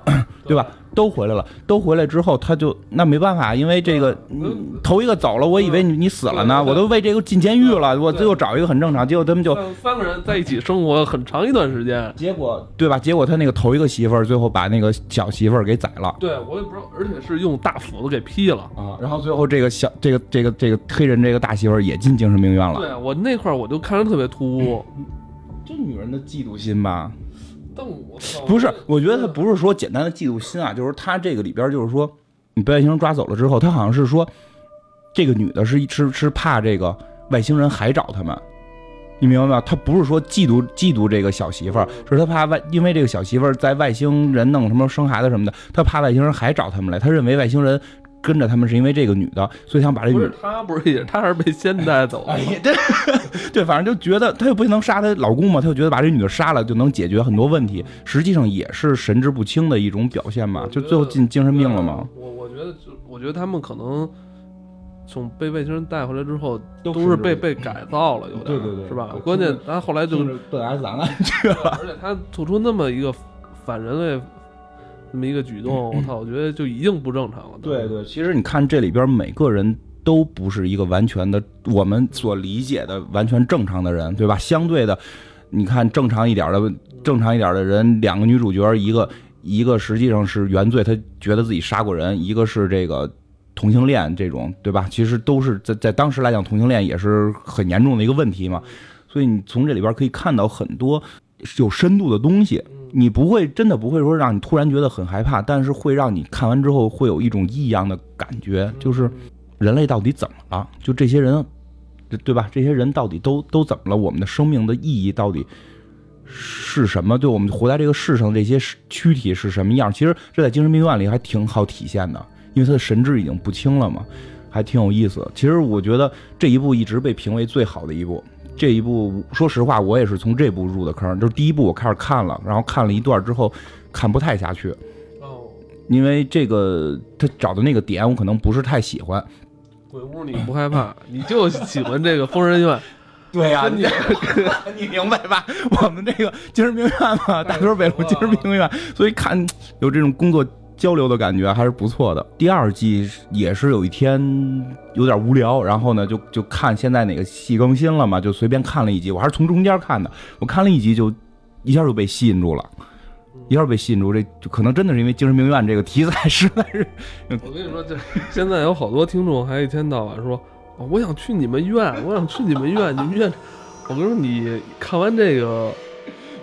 Speaker 1: 啊，
Speaker 4: 对吧？都回来了，都回来之后，他就那没办法，因为这个
Speaker 1: 嗯
Speaker 4: 头一个走了，我以为你你死了呢，我都为这个进监狱了，我最后找一个很正常，结果他们就
Speaker 1: 三三个人在一起生活很长一段时间。
Speaker 4: 结果对吧？结果他那个头一个媳妇儿最后把那个小媳妇儿给宰了。
Speaker 1: 对，我也不知道，而且是用大斧子给劈了。
Speaker 4: 啊，然后最后这个小这个这个这个黑人这个大媳妇儿也进精神病院了。
Speaker 1: 对我那块儿我就看着特别突兀，
Speaker 4: 这女人的嫉妒心吧？不是，我觉得他不是说简单的嫉妒心啊，就是他这个里边就是说，你被外星人抓走了之后，他好像是说，这个女的是是是怕这个外星人还找他们。你明白吗？他不是说嫉妒嫉妒这个小媳妇儿，是他怕外，因为这个小媳妇儿在外星人弄什么生孩子什么的，他怕外星人还找他们来。他认为外星人跟着他们是因为这个女的，所以想把这女
Speaker 1: 不是他不是也他还是被先带走的
Speaker 4: 哎呀，这 [LAUGHS] 对，反正就觉得她又不能杀她老公嘛，她就觉得把这女的杀了就能解决很多问题，实际上也是神志不清的一种表现嘛，就最后进精神病了嘛。
Speaker 1: 我我觉得就我觉得他们可能从被外星人带回来之后，
Speaker 4: 都
Speaker 1: 都是被被改造了，有点
Speaker 4: 对对对
Speaker 1: 是吧？关键他后来就
Speaker 4: 就是奔 S 档案去了。[LAUGHS]
Speaker 1: 而且他做出那么一个反人类这么一个举动，我操，我觉得就已经不正常了。
Speaker 4: 对对，其实你看这里边每个人都不是一个完全的我们所理解的完全正常的人，对吧？相对的，你看正常一点的正常一点的人，两个女主角，一个一个实际上是原罪，她觉得自己杀过人；一个是这个同性恋这种，对吧？其实都是在在当时来讲，同性恋也是很严重的一个问题嘛。所以你从这里边可以看到很多有深度的东西。你不会真的不会说让你突然觉得很害怕，但是会让你看完之后会有一种异样的感觉，就是人类到底怎么了？就这些人，对对吧？这些人到底都都怎么了？我们的生命的意义到底是什么？对我们活在这个世上这些躯体是什么样？其实这在精神病院里还挺好体现的，因为他的神志已经不清了嘛，还挺有意思。其实我觉得这一部一直被评为最好的一部。这一部，说实话，我也是从这部入的坑。就是第一部我开始看了，然后看了一段之后，看不太下去，
Speaker 1: 哦，
Speaker 4: 因为这个他找的那个点我可能不是太喜欢。
Speaker 1: 鬼屋你不害怕，[LAUGHS] 你就喜欢这个疯人院。
Speaker 4: 对呀、
Speaker 1: 真
Speaker 4: 你你明白吧？[LAUGHS] 我们这个精神病院嘛，大屯北路精神病院，所以看有这种工作交流的感觉还是不错的。第二季也是有一天有点无聊，然后呢就就看现在哪个戏更新了嘛，就随便看了一集，我还是从中间看的，我看了一集就一下就被吸引住了。一下被吸引住，这就可能真的是因为精神病院这个题材实在是 [LAUGHS]
Speaker 1: 我跟你说，这现在有好多听众还一天到晚说，我想去你们院，我想去你们院，你们院。我跟你说，你看完这个《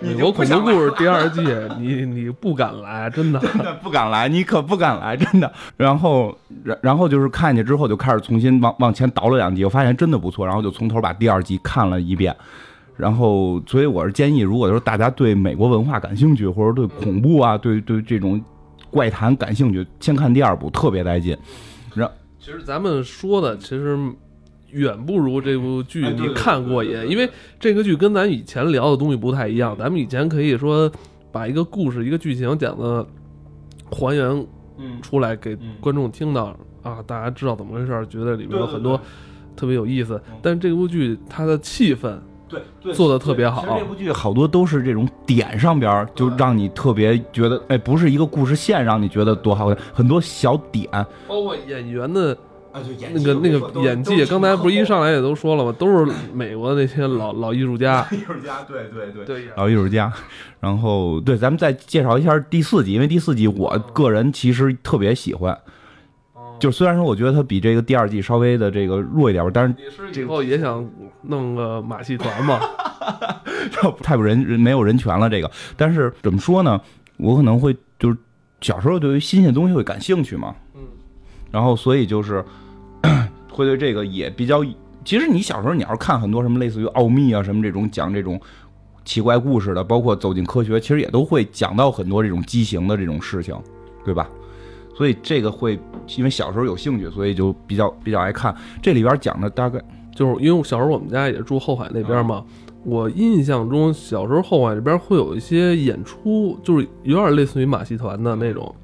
Speaker 1: 美国恐怖故事》第二季，你你不敢来，真的。
Speaker 4: 真的不敢来，你可不敢来，真的。然后，然然后就是看见之后就开始重新往往前倒了两集，我发现真的不错，然后就从头把第二集看了一遍。然后，所以我是建议，如果说大家对美国文化感兴趣，或者对恐怖啊，对对这种怪谈感兴趣，先看第二部，特别带劲。然
Speaker 1: 其实咱们说的其实远不如这部剧你看过瘾，因为这个剧跟咱以前聊的东西不太一样。咱们以前可以说把一个故事、一个剧情讲的还原
Speaker 4: 嗯
Speaker 1: 出来给
Speaker 4: 嗯
Speaker 1: 观众听到啊，大家知道怎么回事儿，觉得里面有很多特别有意思。但这部剧它的气氛
Speaker 4: 对对
Speaker 1: 做的特别好
Speaker 4: 其实这部剧好多都是这种点上边就让你特别觉得，哎，不是一个故事线让你觉得多好看，很多小点。
Speaker 1: 包括演员的
Speaker 4: 啊，就演
Speaker 1: 那个那个演技，刚才不是一上来也都说了吗？都是美国那些老 [LAUGHS] 老艺术家。
Speaker 4: 艺术家，对对对
Speaker 1: 对
Speaker 4: 老艺术家。然后对，咱们再介绍一下第四集，因为第四集我个人其实特别喜欢。就虽然说我觉得它比这个第二季稍微的这个弱一点吧，但是
Speaker 1: 你是以后也想弄个马戏团吗？[LAUGHS]
Speaker 4: 太不人人没有人权了这个。但是怎么说呢？我可能会就是小时候对于新鲜东西会感兴趣嘛，
Speaker 1: 嗯，
Speaker 4: 然后所以就是会对这个也比较。其实你小时候你要是看很多什么类似于奥秘啊什么这种讲这种奇怪故事的，包括走进科学，其实也都会讲到很多这种畸形的这种事情，对吧？所以这个会因为小时候有兴趣，所以就比较比较爱看。这里边讲的大概
Speaker 1: 就是因为我小时候我们家也住后海那边嘛，我印象中小时候后海这边会有一些演出，就是有点类似于马戏团的那种，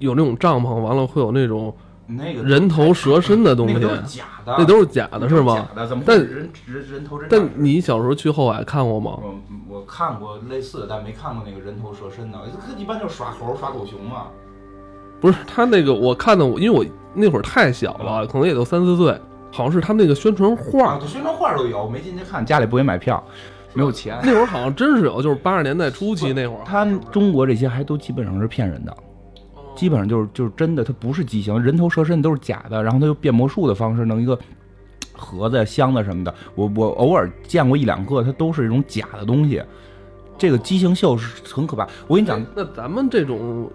Speaker 1: 有那种帐篷，完了会有那种
Speaker 4: 那个
Speaker 1: 人头蛇身的东西，
Speaker 4: 那个都是假的，
Speaker 1: 那都是假的是吗
Speaker 4: 假？的，怎么
Speaker 1: 但
Speaker 4: 人人人头人
Speaker 1: 但你小时候去后海看过吗？
Speaker 4: 我我看过类似的，但没看过那个人头蛇身的。一般就是耍猴、耍狗熊嘛。
Speaker 1: 不是，他那个我看的，因为我那会儿太小了，可能也就三四岁，好像是他们那个宣传画
Speaker 4: 啊，，宣传画都有，没进去看，家里不给买票，没有钱。
Speaker 1: 那会儿好像真是有，就是八十年代初期那会儿。
Speaker 4: 他中国这些还都基本上是骗人的，基本上就是就是真的，它不是畸形，人头蛇身都是假的，然后他就变魔术的方式弄一个 [TSK] 盒子、箱子什么的。我我偶尔见过一两个，它都是一种假的东西。这个畸形秀是很可怕。我跟你讲
Speaker 1: 哎，那咱们这种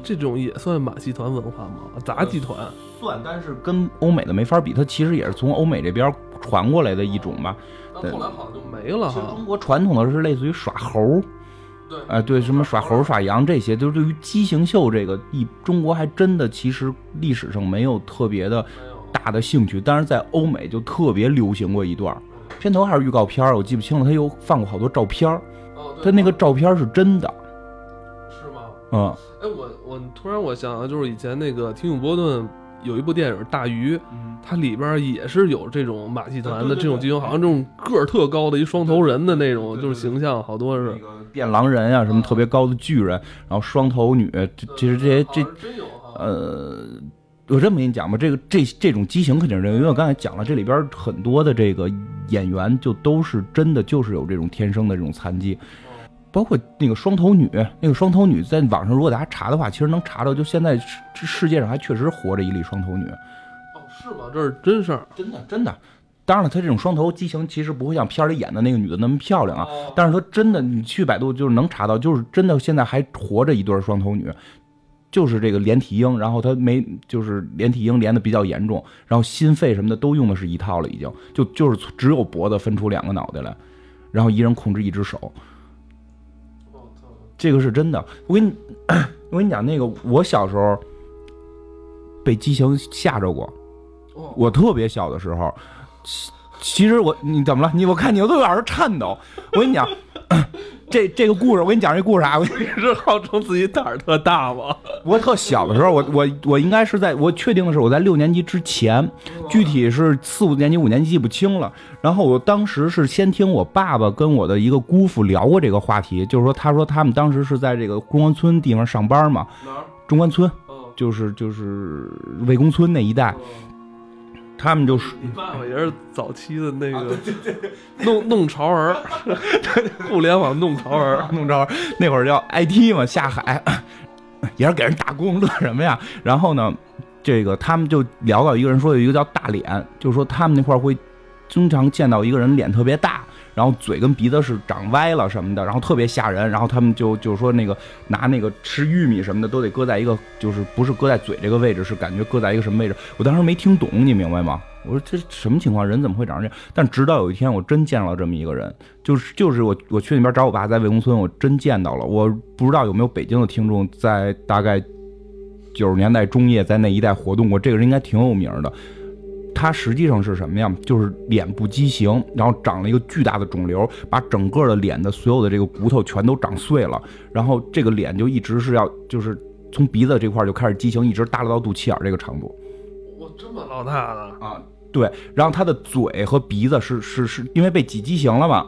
Speaker 1: 这种也算马戏团文化吗？杂技团？
Speaker 4: 算，但是跟欧美的没法比，它其实也是从欧美这边传过来的一种吧。
Speaker 1: 那后来好像就没了
Speaker 4: 中。国传统的是类似于耍猴儿，
Speaker 1: 对
Speaker 4: 哎，对，什么耍猴耍羊这些，就是对于畸形秀这个，一中国还真的其实历史上没有特别的大的兴趣，但是在欧美就特别流行过一段儿。片头还是预告片儿，我记不清了，他又放过好多照片儿，他那个照片是真的，
Speaker 1: 是吗？
Speaker 4: 嗯
Speaker 1: 哎，我我突然我想到，就是以前那个提姆波顿有一部电影《大鱼》，它里边也是有这种马戏团的这种剧情，好像这种个儿特高的一双头人的那种，就是形象，好多是
Speaker 4: 那。个变狼人啊，什么特别高的巨人，然后双头女，这其实这些这
Speaker 1: 真有。
Speaker 4: 呃，我这么跟你讲吧，这个这这种畸形肯定是真，因为我刚才讲了，这里边很多的这个演员就都是真的就是有这种天生的这种残疾，包括那个双头女，那个双头女在网上如果大家查的话，其实能查到，就现在世世界上还确实活着一例双头女，
Speaker 1: 哦，是吗？这是真事儿。
Speaker 4: 真的真的。当然了，她这种双头畸形其实不会像片儿里演的那个女的那么漂亮啊，
Speaker 1: 哦
Speaker 4: 但是她真的，你去百度就是能查到，就是真的现在还活着一对双头女，就是这个连体婴，然后她没就是连体婴连的比较严重，然后心肺什么的都用的是一套了，已经就就是只有脖子分出两个脑袋来，然后一人控制一只手，这个是真的。我跟你 [CLEARS THROAT] 我跟你讲，那个我小时候被激情吓着过，
Speaker 1: 哦
Speaker 4: 我特别小的时候，其其实我你怎么了？你我看你都有点颤抖。我跟你讲，[LAUGHS] 这这个故事，我跟你讲这故事啊，我
Speaker 1: 你是号称自己胆儿特大吗？
Speaker 4: 我特小的时候，我我我应该是在我确定的是我在六年级之前，具体是四五年级、五年级记不清了。然后我当时是先听我爸爸跟我的一个姑父聊过这个话题，就是说他说他们当时是在这个中关村地方上班嘛，中关村
Speaker 1: 哦，
Speaker 4: 就是就是魏公村那一带，他们就是
Speaker 1: 你爸爸也是早期的那个弄弄潮儿，[LAUGHS] 互联网弄潮儿。[LAUGHS]
Speaker 4: 弄潮儿。那会儿叫 IT 嘛，下海。[LAUGHS] 也是给人打工，乐什么呀？然后呢，这个他们就聊到一个人说有一个叫大脸，就是说他们那块儿会经常见到一个人脸特别大，然后嘴跟鼻子是长歪了什么的，然后特别吓人。然后他们就就是说那个拿那个吃玉米什么的都得搁在一个，就是不是搁在嘴这个位置，是感觉搁在一个什么位置？我当时没听懂，你明白吗？我说这什么情况？人怎么会长这样？但直到有一天，我真见到了这么一个人，[LAUGHS] 就是就是我我去那边找我爸，在魏公村，我真见到了。我不知道有没有北京的听众在大概九十年代中叶在那一带活动过，这个人应该挺有名的。他实际上是什么呀？就是脸部畸形，然后长了一个巨大的肿瘤，把整个的脸的所有的这个骨头全都长碎了，然后这个脸就一直是要就是从鼻子这块就开始畸形，一直耷拉到肚脐眼这个长度。
Speaker 1: 我这么老大呢？
Speaker 4: 啊，对，然后他的嘴和鼻子是是是因为被挤畸形了嘛，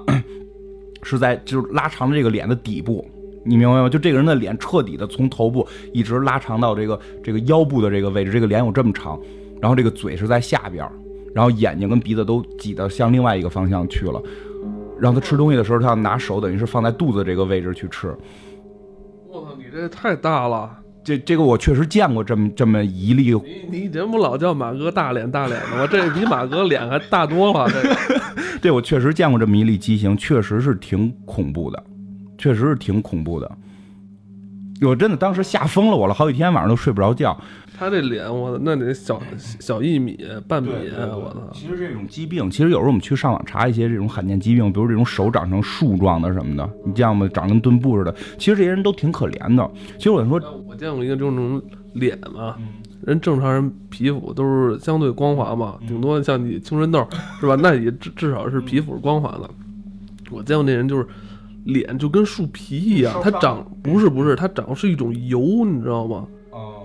Speaker 4: 是在就是拉长了这个脸的底部，你明白吗？就这个人的脸彻底的从头部一直拉长到这个这个腰部的这个位置，这个脸有这么长，然后这个嘴是在下边，然后眼睛跟鼻子都挤到向另外一个方向去了。然后他吃东西的时候，他要拿手等于是放在肚子这个位置去吃。
Speaker 1: 我操，你这太大了！
Speaker 4: 这这个我确实见过这么这么一例
Speaker 1: 你你人不老叫马哥大脸大脸的吗？这比马哥脸还大多了。这个 [LAUGHS]
Speaker 4: 这我确实见过这么一例畸形，确实是挺恐怖的，确实是挺恐怖的。我真的当时吓疯了我了，好几天晚上都睡不着觉。
Speaker 1: 他这脸，我那得小小一米半米，我操！
Speaker 4: 其实这种疾病，其实有时候我们去上网查一些这种罕见疾病，比如这种手长成树状的什么的，你见过吗？长跟墩布似的，其实这些人都挺可怜的。其实我说，
Speaker 1: 我见过一个这种脸嘛，人正常人皮肤都是相对光滑嘛，顶多像你青春痘是吧？那也至至少是皮肤是光滑的。我见过那人就是脸就跟树皮一样，它长不是不是，它长是一种油，你知道吗？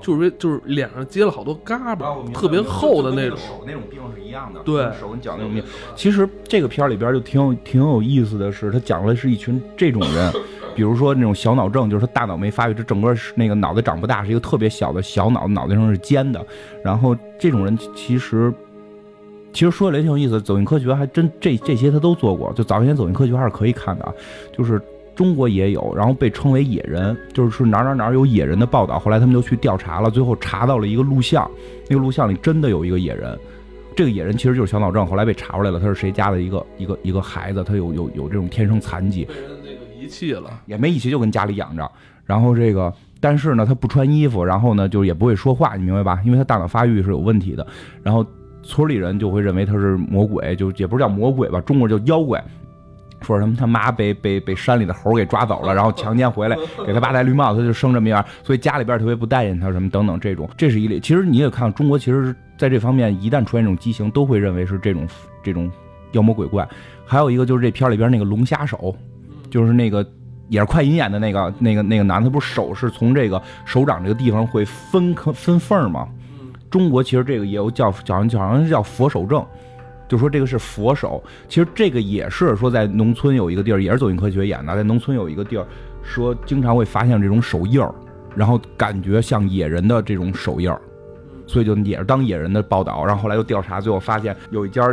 Speaker 1: 就是就是脸上结了好多嘎巴，特别厚的那种。
Speaker 4: 手那种病是一样的，
Speaker 1: 对
Speaker 4: 手跟脚那种病。其实这个片儿里边就挺有挺有意思的是，他讲的是一群这种人，[LAUGHS] 比如说那种小脑症，就是他大脑没发育，这整个是那个脑袋长不大，是一个特别小的小脑，脑袋上是尖的。然后这种人其实。其实说来挺有意思，走进科学还真这这些他都做过，就早些年走进科学还是可以看的啊，就是中国也有，然后被称为野人，就是是哪哪哪有野人的报道，后来他们就去调查了，最后查到了一个录像，那个录像里真的有一个野人，这个野人其实就是小脑症，后来被查出来了，他是谁家的一个一个一个孩子，他有有有这种天生残疾，
Speaker 1: 那个遗弃了，
Speaker 4: 也没一起就跟家里养着，然后这个。但是呢，他不穿衣服，然后呢，就也不会说话，你明白吧？因为他大脑发育是有问题的。然后村里人就会认为他是魔鬼，就也不是叫魔鬼吧，中国叫妖怪。说什么他妈被被被山里的猴给抓走了，[LAUGHS] 然后强奸回来，给他爸戴绿帽子，他就生这么样，所以家里边特别不待见他什么等等这种，这是一类。其实你也看中国，其实在这方面一旦出现这种畸形，都会认为是这种这种妖魔鬼怪。还有一个就是这片里边那个龙虾手，就是那个也是快银演的那个那个那个男的，不是手是从这个手掌这个地方会分坑分缝吗？中国其实这个也有叫好像好像是叫佛手症。就说这个是佛手，其实这个也是说在农村有一个地儿，也是走进科学演的，在农村有一个地儿，说经常会发现这种手印儿，然后感觉像野人的这种手印儿，所以就也是当野人的报道，然后后来又调查，最后发现有一家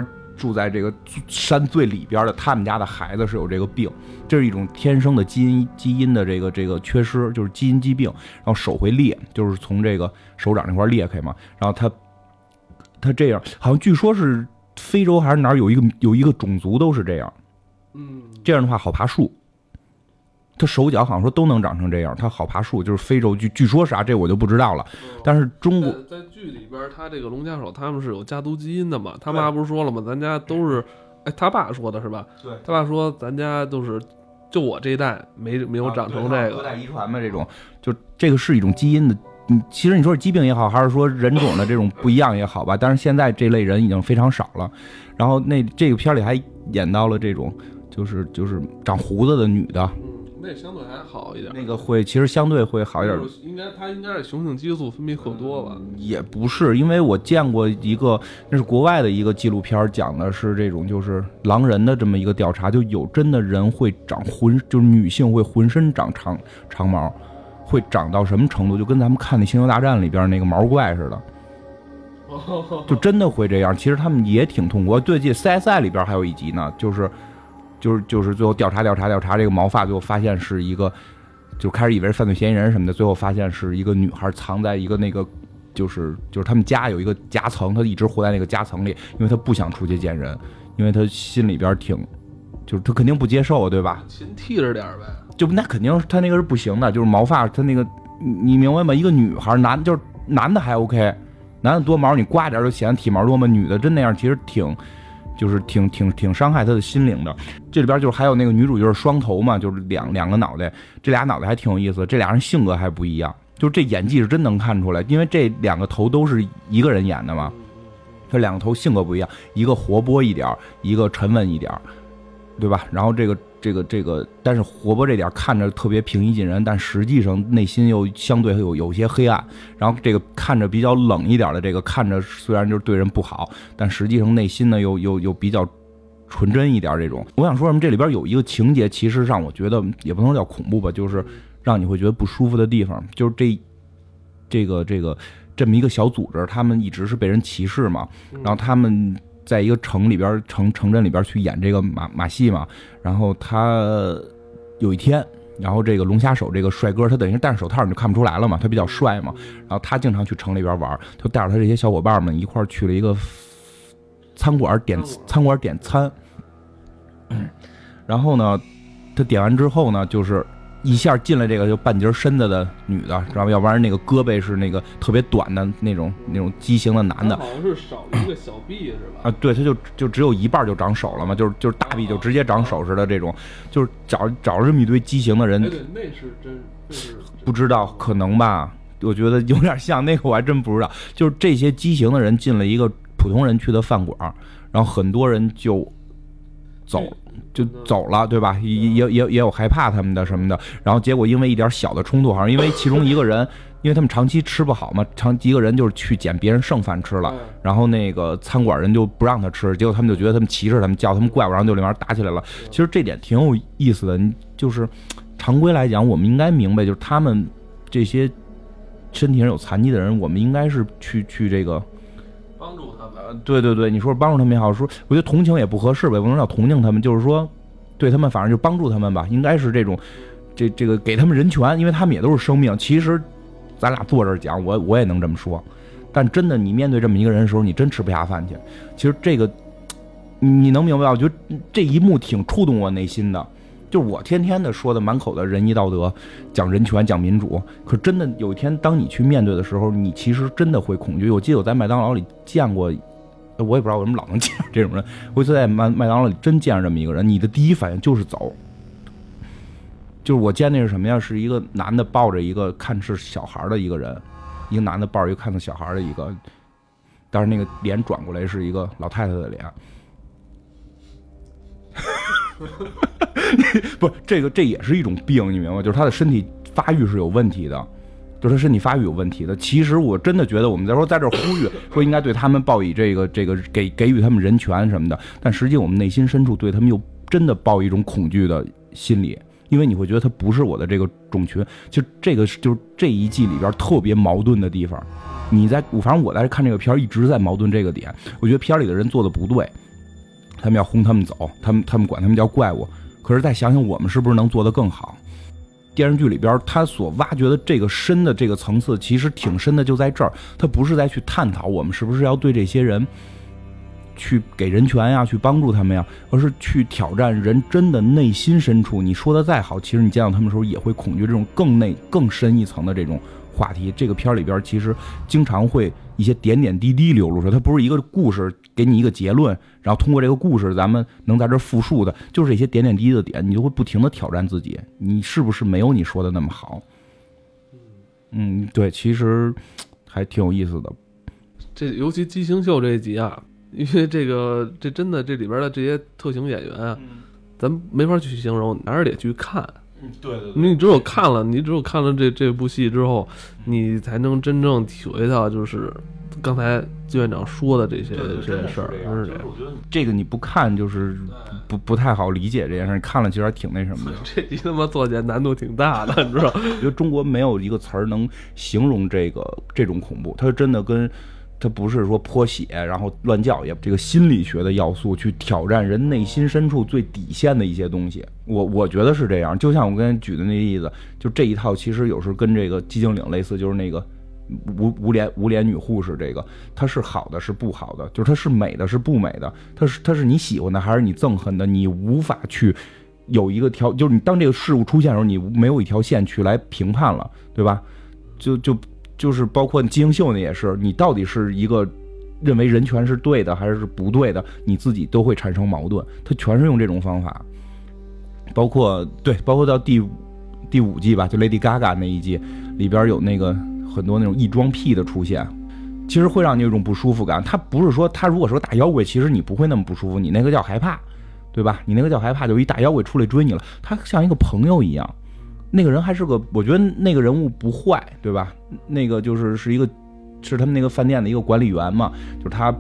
Speaker 4: 住在这个山最里边的，他们家的孩子是有这个病，这是一种天生的基因基因的这个这个缺失，就是基因疾病，然后手会裂，就是从这个手掌这块裂开嘛，然后他他这样，好像据说是。非洲还是哪儿有一个有一个种族都是这样，
Speaker 1: 嗯，
Speaker 4: 这样的话好爬树。他手脚好像说都能长成这样，他好爬树。就是非洲据据说啥这我就不知道了。但是中国
Speaker 1: 在剧里边，他这个龙虾手他们是有家族基因的嘛？他妈不是说了吗？咱家都是，哎，他爸说的是吧？
Speaker 4: 对，
Speaker 1: 他爸说咱家都是，就我这一代没没有长成这个。
Speaker 4: 代遗传嘛，这种就这个是一种基因的。嗯其实你说是疾病也好，还是说人种的这种不一样也好吧，但是现在这类人已经非常少了。然后那这个片里还演到了这种，就是就是长胡子的女的，
Speaker 1: 嗯，那相对还好一点。
Speaker 4: 那个会其实相对会好一点。
Speaker 1: 应该它应该是雄性激素分泌过多吧？
Speaker 4: 也不是，因为我见过一个，那是国外的一个纪录片，讲的是这种就是狼人的这么一个调查，就有真的人会长浑，就是女性会浑身长长长毛。会长到什么程度？就跟咱们看那《星球大战》里边那个毛怪似的，就真的会这样。其实他们也挺痛苦。对，记得 CSI 里边还有一集呢，就是，就是就是最后调查调查调查这个毛发，最后发现是一个，就开始以为是犯罪嫌疑人什么的，最后发现是一个女孩藏在一个那个，就是就是他们家有一个夹层，她一直活在那个夹层里，因为她不想出去见人，因为她心里边挺，就是她肯定不接受，对吧？
Speaker 1: 勤替着点呗。
Speaker 4: 就那肯定她那个是不行的，就是毛发她那个，你明白吗？一个女孩男就是男的还 OK，男的多毛你刮点就显得体毛多嘛。女的真那样其实挺，就是挺挺挺伤害他的心灵的。这里边就是还有那个女主就是双头嘛，就是两两个脑袋，这俩脑袋还挺有意思。这俩人性格还不一样，就这演技是真能看出来，因为这两个头都是一个人演的嘛，这两个头性格不一样，一个活泼一点，一个沉稳一点，对吧？然后这个。这个这个，但是活泼这点看着特别平易近人，但实际上内心又相对有有些黑暗。然后这个看着比较冷一点的，这个看着虽然就是对人不好，但实际上内心呢又又又比较纯真一点。这种，我想说什么？这里边有一个情节，其实让我觉得也不能叫恐怖吧，就是让你会觉得不舒服的地方，就是这这个这个这么一个小组织，他们一直是被人歧视嘛，然后他们。在一个城里边，城城镇里边去演这个马马戏嘛，然后他有一天，然后这个龙虾手这个帅哥，他等于戴着手套你就看不出来了嘛，他比较帅嘛，然后他经常去城里边玩，他带着他这些小伙伴们一块去了一个餐馆点餐馆点餐，然后呢，他点完之后呢，就是。一下进来这个就半截身子的女的，知道吧？要不然那个胳膊是那个特别短的那种那种畸形的男的。
Speaker 1: 好像是少了一个小臂是吧？
Speaker 4: 啊，对，他就就只有一半就长手了嘛，就是就是大臂就直接长手似的这种，就是找找这么一堆畸形的人。
Speaker 1: 对，那是真，是
Speaker 4: 不知道，可能吧？我觉得有点像那个，我还真不知道。就是这些畸形的人进了一个普通人去的饭馆，然后很多人就走。就走了，对吧？也也也也有害怕他们的什么的，然后结果因为一点小的冲突，好像因为其中一个人，因为他们长期吃不好嘛，长一个人就是去捡别人剩饭吃了，然后那个餐馆人就不让他吃，结果他们就觉得他们歧视他们，叫他们怪物，然后就里面打起来了。其实这点挺有意思的，就是常规来讲，我们应该明白，就是他们这些身体上有残疾的人，我们应该是去去这个。
Speaker 1: 帮助
Speaker 4: 对对对，你说帮助他们也好，说我觉得同情也不合适呗，不能叫同情他们，就是说，对他们反正就帮助他们吧，应该是这种，这这个给他们人权，因为他们也都是生命。其实，咱俩坐这儿讲，我我也能这么说，但真的，你面对这么一个人的时候，你真吃不下饭去。其实这个，你能明白？我觉得这一幕挺触动我内心的。就是我天天的说的满口的仁义道德，讲人权，讲民主。可真的有一天，当你去面对的时候，你其实真的会恐惧。我记得我在麦当劳里见过我也不知道为什么老能见这种人。我一次在麦麦当劳里真见着这么一个人，你的第一反应就是走。就是我见那是什么呀？是一个男的抱着一个看是小孩的一个人，一个男的抱着一个看是小孩的一个，但是那个脸转过来是一个老太太的脸。[LAUGHS] 不，这个这也是一种病，你明白吗？就是他的身体发育是有问题的，就是他身体发育有问题的。其实我真的觉得，我们在说在这呼吁，[LAUGHS] 说应该对他们报以这个这个给给予他们人权什么的，但实际我们内心深处对他们又真的抱一种恐惧的心理，因为你会觉得他不是我的这个种群。就这个就是这一季里边特别矛盾的地方。你在，反正我在看这个片儿一直在矛盾这个点，我觉得片儿里的人做的不对。他们要轰他们走，他们他们管他们叫怪物。可是再想想，我们是不是能做得更好？电视剧里边他所挖掘的这个深的这个层次，其实挺深的，就在这儿。他不是在去探讨我们是不是要对这些人去给人权呀，去帮助他们呀，而是去挑战人真的内心深处。你说的再好，其实你见到他们的时候也会恐惧这种更内更深一层的这种。话题这个片里边其实经常会一些点点滴滴流露出来，它不是一个故事给你一个结论，然后通过这个故事咱们能在这复述的，就是这些点点滴滴的点，你就会不停的挑战自己，你是不是没有你说的那么好？嗯，对，其实还挺有意思的。
Speaker 1: 这尤其《畸形秀》这一集啊，因为这个这真的这里边的这些特型演员啊，咱没法去形容，还是得去看。
Speaker 4: 嗯，对对
Speaker 1: 你只有看了，你只有看了这这部戏之后，你才能真正体会到，就是刚才季院长说的这些这些事儿，真是这样。
Speaker 4: 我觉得这个你不看就是不不太好理解这件事，你看了其实还挺那什么的。[LAUGHS]
Speaker 1: 这你他妈做起来难度挺大的，你知道？[LAUGHS]
Speaker 4: 我觉得中国没有一个词儿能形容这个这种恐怖，它真的跟。它不是说泼血，然后乱叫，也这个心理学的要素去挑战人内心深处最底线的一些东西。我我觉得是这样。就像我刚才举的那例子，就这一套其实有时候跟这个寂静岭类似，就是那个无无脸无脸女护士，这个它是好的，是不好的，就是它是美的，是不美的，它是它是你喜欢的还是你憎恨的，你无法去有一个条，就是你当这个事物出现的时候，你没有一条线去来评判了，对吧？就就。就是包括金星秀那，也是你到底是一个认为人权是对的还是不对的，你自己都会产生矛盾。他全是用这种方法，包括对，包括到第第五季吧，就 Lady Gaga 那一季里边有那个很多那种异装癖的出现，其实会让你有种不舒服感。他不是说他如果说大妖怪，其实你不会那么不舒服，你那个叫害怕，对吧？你那个叫害怕，就一大妖怪出来追你了，他像一个朋友一样。那个人还是个，我觉得那个人物不坏，对吧？那个就是是一个，是他们那个饭店的一个管理员嘛，就是他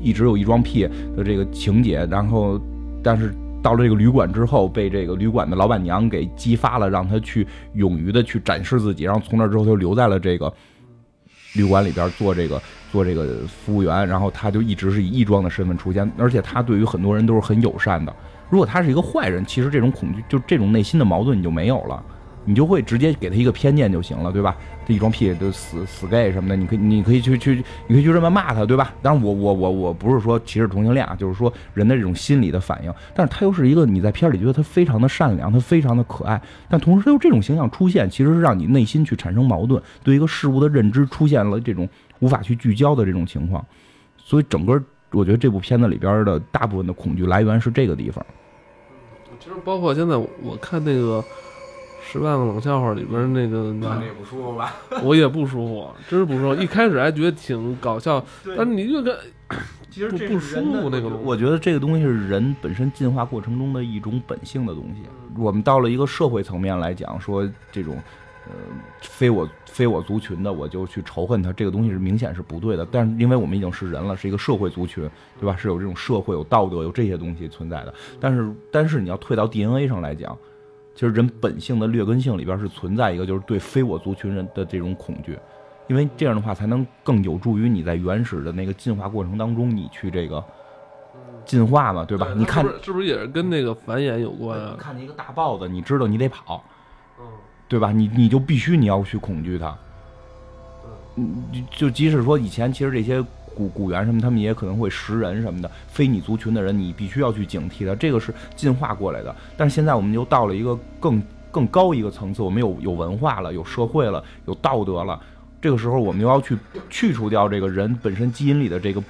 Speaker 4: 一直有异装癖的这个情节，然后但是到了这个旅馆之后，被这个旅馆的老板娘给激发了，让他去勇于的去展示自己，然后从那之后就留在了这个旅馆里边做这个做这个服务员，然后他就一直是以异装的身份出现，而且他对于很多人都是很友善的。如果他是一个坏人，其实这种恐惧就这种内心的矛盾你就没有了。你就会直接给他一个偏见就行了，对吧？这一装屁就死死 gay 什么的，你可以你可以去去，你可以去这么骂他，对吧？当然我我我我不是说歧视同性恋啊，就是说人的这种心理的反应。但是他又是一个你在片里觉得他非常的善良，他非常的可爱，但同时他又这种形象出现，其实是让你内心去产生矛盾，对一个事物的认知出现了这种无法去聚焦的这种情况。所以整个我觉得这部片子里边的大部分的恐惧来源是这个地方。
Speaker 1: 其实包括现在我看那个。十万个冷笑话里边那个，
Speaker 4: 看着也不舒服吧？[LAUGHS]
Speaker 1: 我也不舒服，真是不舒服。一开始还觉得挺搞笑，[LAUGHS] 但你就跟 [CLEARS THROAT]
Speaker 4: 其实
Speaker 1: 不不舒服那个。
Speaker 4: 我觉得这个东西是人本身进化过程中的一种本性的东西。我们到了一个社会层面来讲，说这种呃非我非我族群的，我就去仇恨他，这个东西是明显是不对的。但是因为我们已经是人了，是一个社会族群，对吧？是有这种社会有道德有这些东西存在的。但是但是你要退到 DNA 上来讲。其实人本性的劣根性里边是存在一个，就是对非我族群人的这种恐惧，因为这样的话才能更有助于你在原始的那个进化过程当中，你去这个进化嘛，对吧？你看
Speaker 1: 是不是也是跟那个繁衍有关啊？
Speaker 4: 看见一个大豹子，你知道你得跑，对吧？你你就必须你要去恐惧它，嗯，就即使说以前其实这些。古古猿什么，他们也可能会食人什么的，非你族群的人，你必须要去警惕的。这个是进化过来的。但是现在我们又到了一个更更高一个层次，我们有有文化了，有社会了，有道德了。这个时候，我们又要去去除掉这个人本身基因里的这个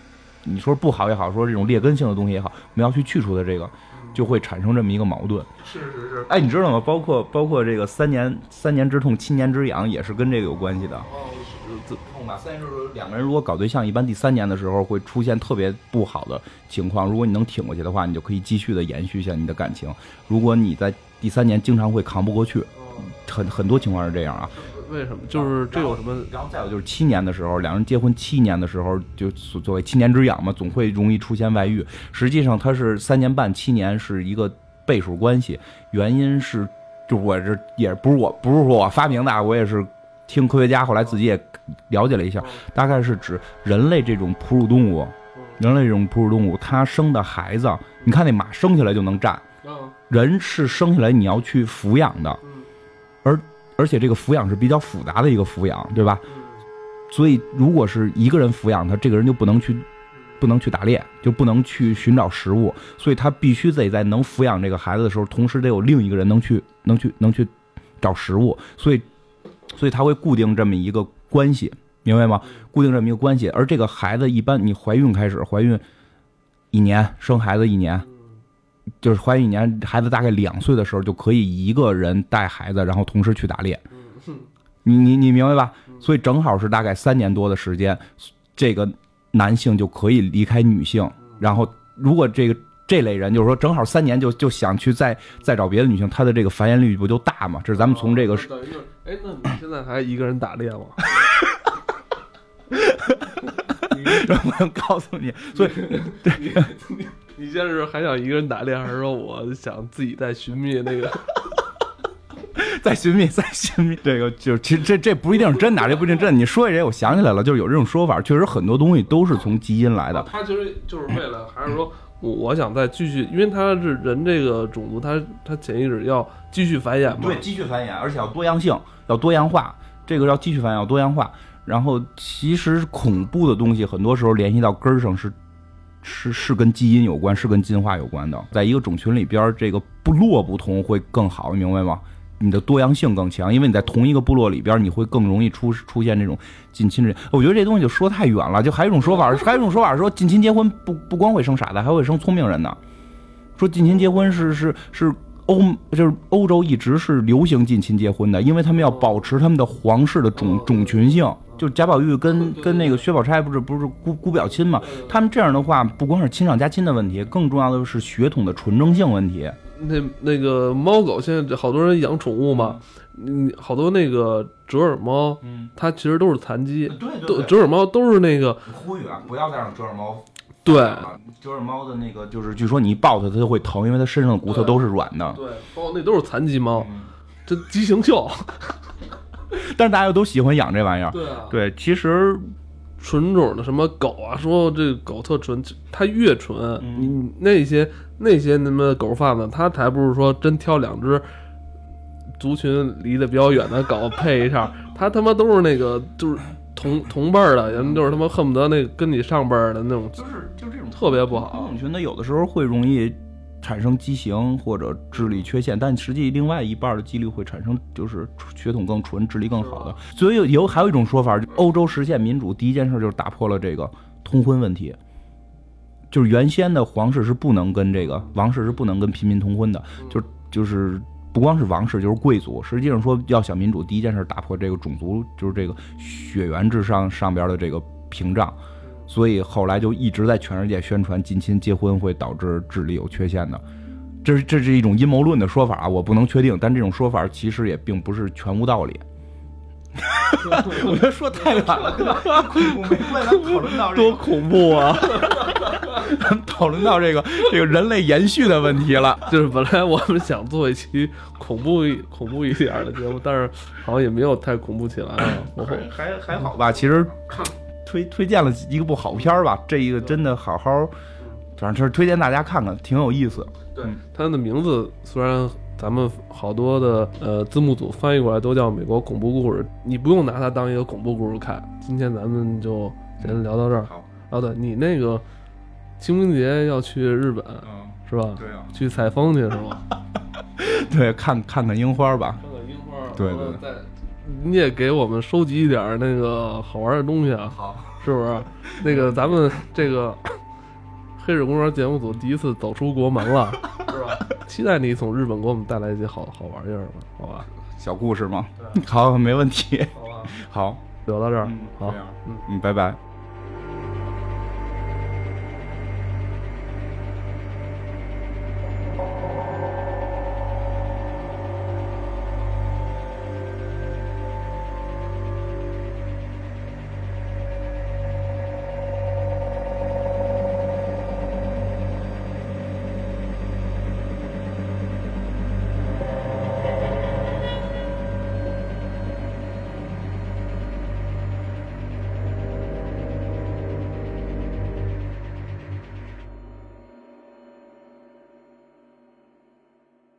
Speaker 4: 你说不好也好，说这种劣根性的东西也好，我们要去去除的这个，就会产生这么一个矛盾。
Speaker 1: 是是是。
Speaker 4: 哎，你知道吗？包括包括这个三年三年之痛，七年之痒，也是跟这个有关系的。痛吧，三年之后两个人如果搞对象，一般第三年的时候会出现特别不好的情况。如果你能挺过去的话，你就可以继续的延续一下你的感情。如果你在第三年经常会扛不过去，很很多情况是这样啊。
Speaker 1: 为什么？就是这有什么？
Speaker 4: 然后再有就是七年的时候，两人结婚七年的时候，就所所谓七年之痒嘛，总会容易出现外遇。实际上它是三年半七年是一个倍数关系，原因是就我这也不是我不是说我发明的，啊，我也是听科学家后来自己也了解了一下，大概是指人类这种哺乳动物，人类这种哺乳动物，它生的孩子，你看那马生下来就能站，
Speaker 1: 嗯。
Speaker 4: 人是生下来你要去抚养的，
Speaker 1: 嗯。
Speaker 4: 而而且这个抚养是比较复杂的一个抚养，对吧？
Speaker 1: 嗯。
Speaker 4: 所以如果是一个人抚养他，这个人就不能去，不能去打猎，就不能去寻找食物，所以他必须得在能抚养这个孩子的时候，同时得有另一个人能去能去能去找食物，所以所以他会固定这么一个关系，明白吗？固定这么一个关系，而这个孩子一般你怀孕开始，怀孕一年生孩子一年。就是怀孕一年，孩子大概两岁的时候，就可以一个人带孩子，然后同时去打猎。你你你明白吧？所以正好是大概三年多的时间，这个男性就可以离开女性。然后，如果这个这类人就是说正好三年就就想去再再找别的女性，他的这个繁衍率不就大吗？这是咱们从这个
Speaker 1: 等于就是，哎，那你现在还一个人打猎吗？[LAUGHS]
Speaker 4: 我想告诉你，所以
Speaker 1: 你你 [LAUGHS] 你现在是还想一个人打猎，还是说我想自己再寻觅那个？[LAUGHS]
Speaker 4: 再寻觅，再寻觅，这个就其实这这不一定是真的，这不一定真的。你说这，我想起来了，就是有这种说法，确实很多东西都是从基因来的。
Speaker 1: 他其实就是为了，还是说我我想再继续，因为他是人这个种族，他他潜意识要继续繁衍嘛。
Speaker 4: 对，继续繁衍，而且要多样性，要多样化。这个要继续繁衍，要多样化。然后，其实恐怖的东西很多时候联系到根儿上是是是跟基因有关，是跟进化有关的。在一个种群里边，这个部落不同会更好，你明白吗？你的多样性更强，因为你在同一个部落里边，你会更容易出出现这种近亲之间。我觉得这东西就说太远了，就还有一种说法，[LAUGHS] 还有一种说法说近亲结婚不不光会生傻子，还会生聪明人呢。说近亲结婚是是是欧就是欧洲一直是流行近亲结婚的，因为他们要保持他们的皇室的种种群性。就贾宝玉跟跟那个薛宝钗不是不是姑姑表亲嘛？他们这样的话，不光是亲上加亲的问题，更重要的是血统的纯正性问题。
Speaker 1: 那那个猫狗现在好多人养宠物嘛，嗯，好多那个折耳猫，
Speaker 4: 嗯，
Speaker 1: 它其实都是残疾，
Speaker 4: 对
Speaker 1: 都折耳猫都是那个
Speaker 4: 呼吁啊，不要再让折耳猫。
Speaker 1: 对。
Speaker 4: 折耳猫的那个就是，据说你一抱它，它就会疼，因为它身上的骨头都是软的。
Speaker 1: 对，包括那都是残疾猫，
Speaker 4: 嗯。
Speaker 1: 这畸形秀，[LAUGHS]
Speaker 4: 但是大家都喜欢养这玩意儿。
Speaker 1: 对啊，
Speaker 4: 对，其实
Speaker 1: 纯种的什么狗啊，说这狗特纯，它越纯，
Speaker 4: 嗯。
Speaker 1: 你那些那些他妈狗贩子，他才不是说真挑两只族群离得比较远的狗配一下，他他妈都是那个就是同同辈儿的，人就是他妈恨不得那跟你上辈儿的那种，
Speaker 4: 就是就是这种
Speaker 1: 特别不好
Speaker 4: 同种群的有的时候会容易产生畸形或者智力缺陷，但实际另外一半的几率会产生就是血统更纯、智力更好的。所以有有还有一种说法，欧洲实现民主第一件事就是打破了这个通婚问题。就是原先的皇室是不能跟这个王室是不能跟平民通婚的，就就是不光是王室，就是贵族。实际上说要想民主，第一件事打破这个种族，就是这个血缘至上上边的这个屏障。所以后来就一直在全世界宣传近亲结婚会导致智力有缺陷的，这是这是一种阴谋论的说法啊，我不能确定，但这种说法其实也并不是全无道理。[LAUGHS] 我觉得说太远了，恐怖没讨论到
Speaker 1: 多，恐怖啊！
Speaker 4: 咱们讨论到这个 [LAUGHS] 这个人类延续的问题了。
Speaker 1: 就是本来我们想做一期恐怖恐怖一点的节目，但是好像也没有太恐怖起来啊。我
Speaker 4: 还还好吧，其实推推荐了一个部好片儿吧，这一个真的好好，反正就是推荐大家看看，挺有意思。
Speaker 1: 对，它的名字虽然咱们好多的呃字幕组翻译过来都叫美国恐怖故事，你不用拿它当一个恐怖故事看。今天咱们就先聊到这儿。
Speaker 4: 好，
Speaker 1: 哦，对你那个清明节要去日本
Speaker 4: 嗯，
Speaker 1: 是吧？
Speaker 4: 对啊，
Speaker 1: 去采风去是吗？[LAUGHS]
Speaker 4: 对，看看看樱花吧。
Speaker 1: 看看樱花，
Speaker 4: 对对
Speaker 1: 你也给我们收集一点儿那个好玩的东西啊，
Speaker 4: 好，
Speaker 1: 是不是？那个咱们这个 [LAUGHS] 黑水公园节目组第一次走出国门了，是吧？期待你从日本给我们带来一些好好玩意儿吧，好吧？
Speaker 4: 小故事吗？[LAUGHS] 好，没问题。
Speaker 1: 好吧，
Speaker 4: 好，
Speaker 1: 聊到这儿，
Speaker 4: 嗯，
Speaker 1: 好。
Speaker 4: 嗯，拜拜。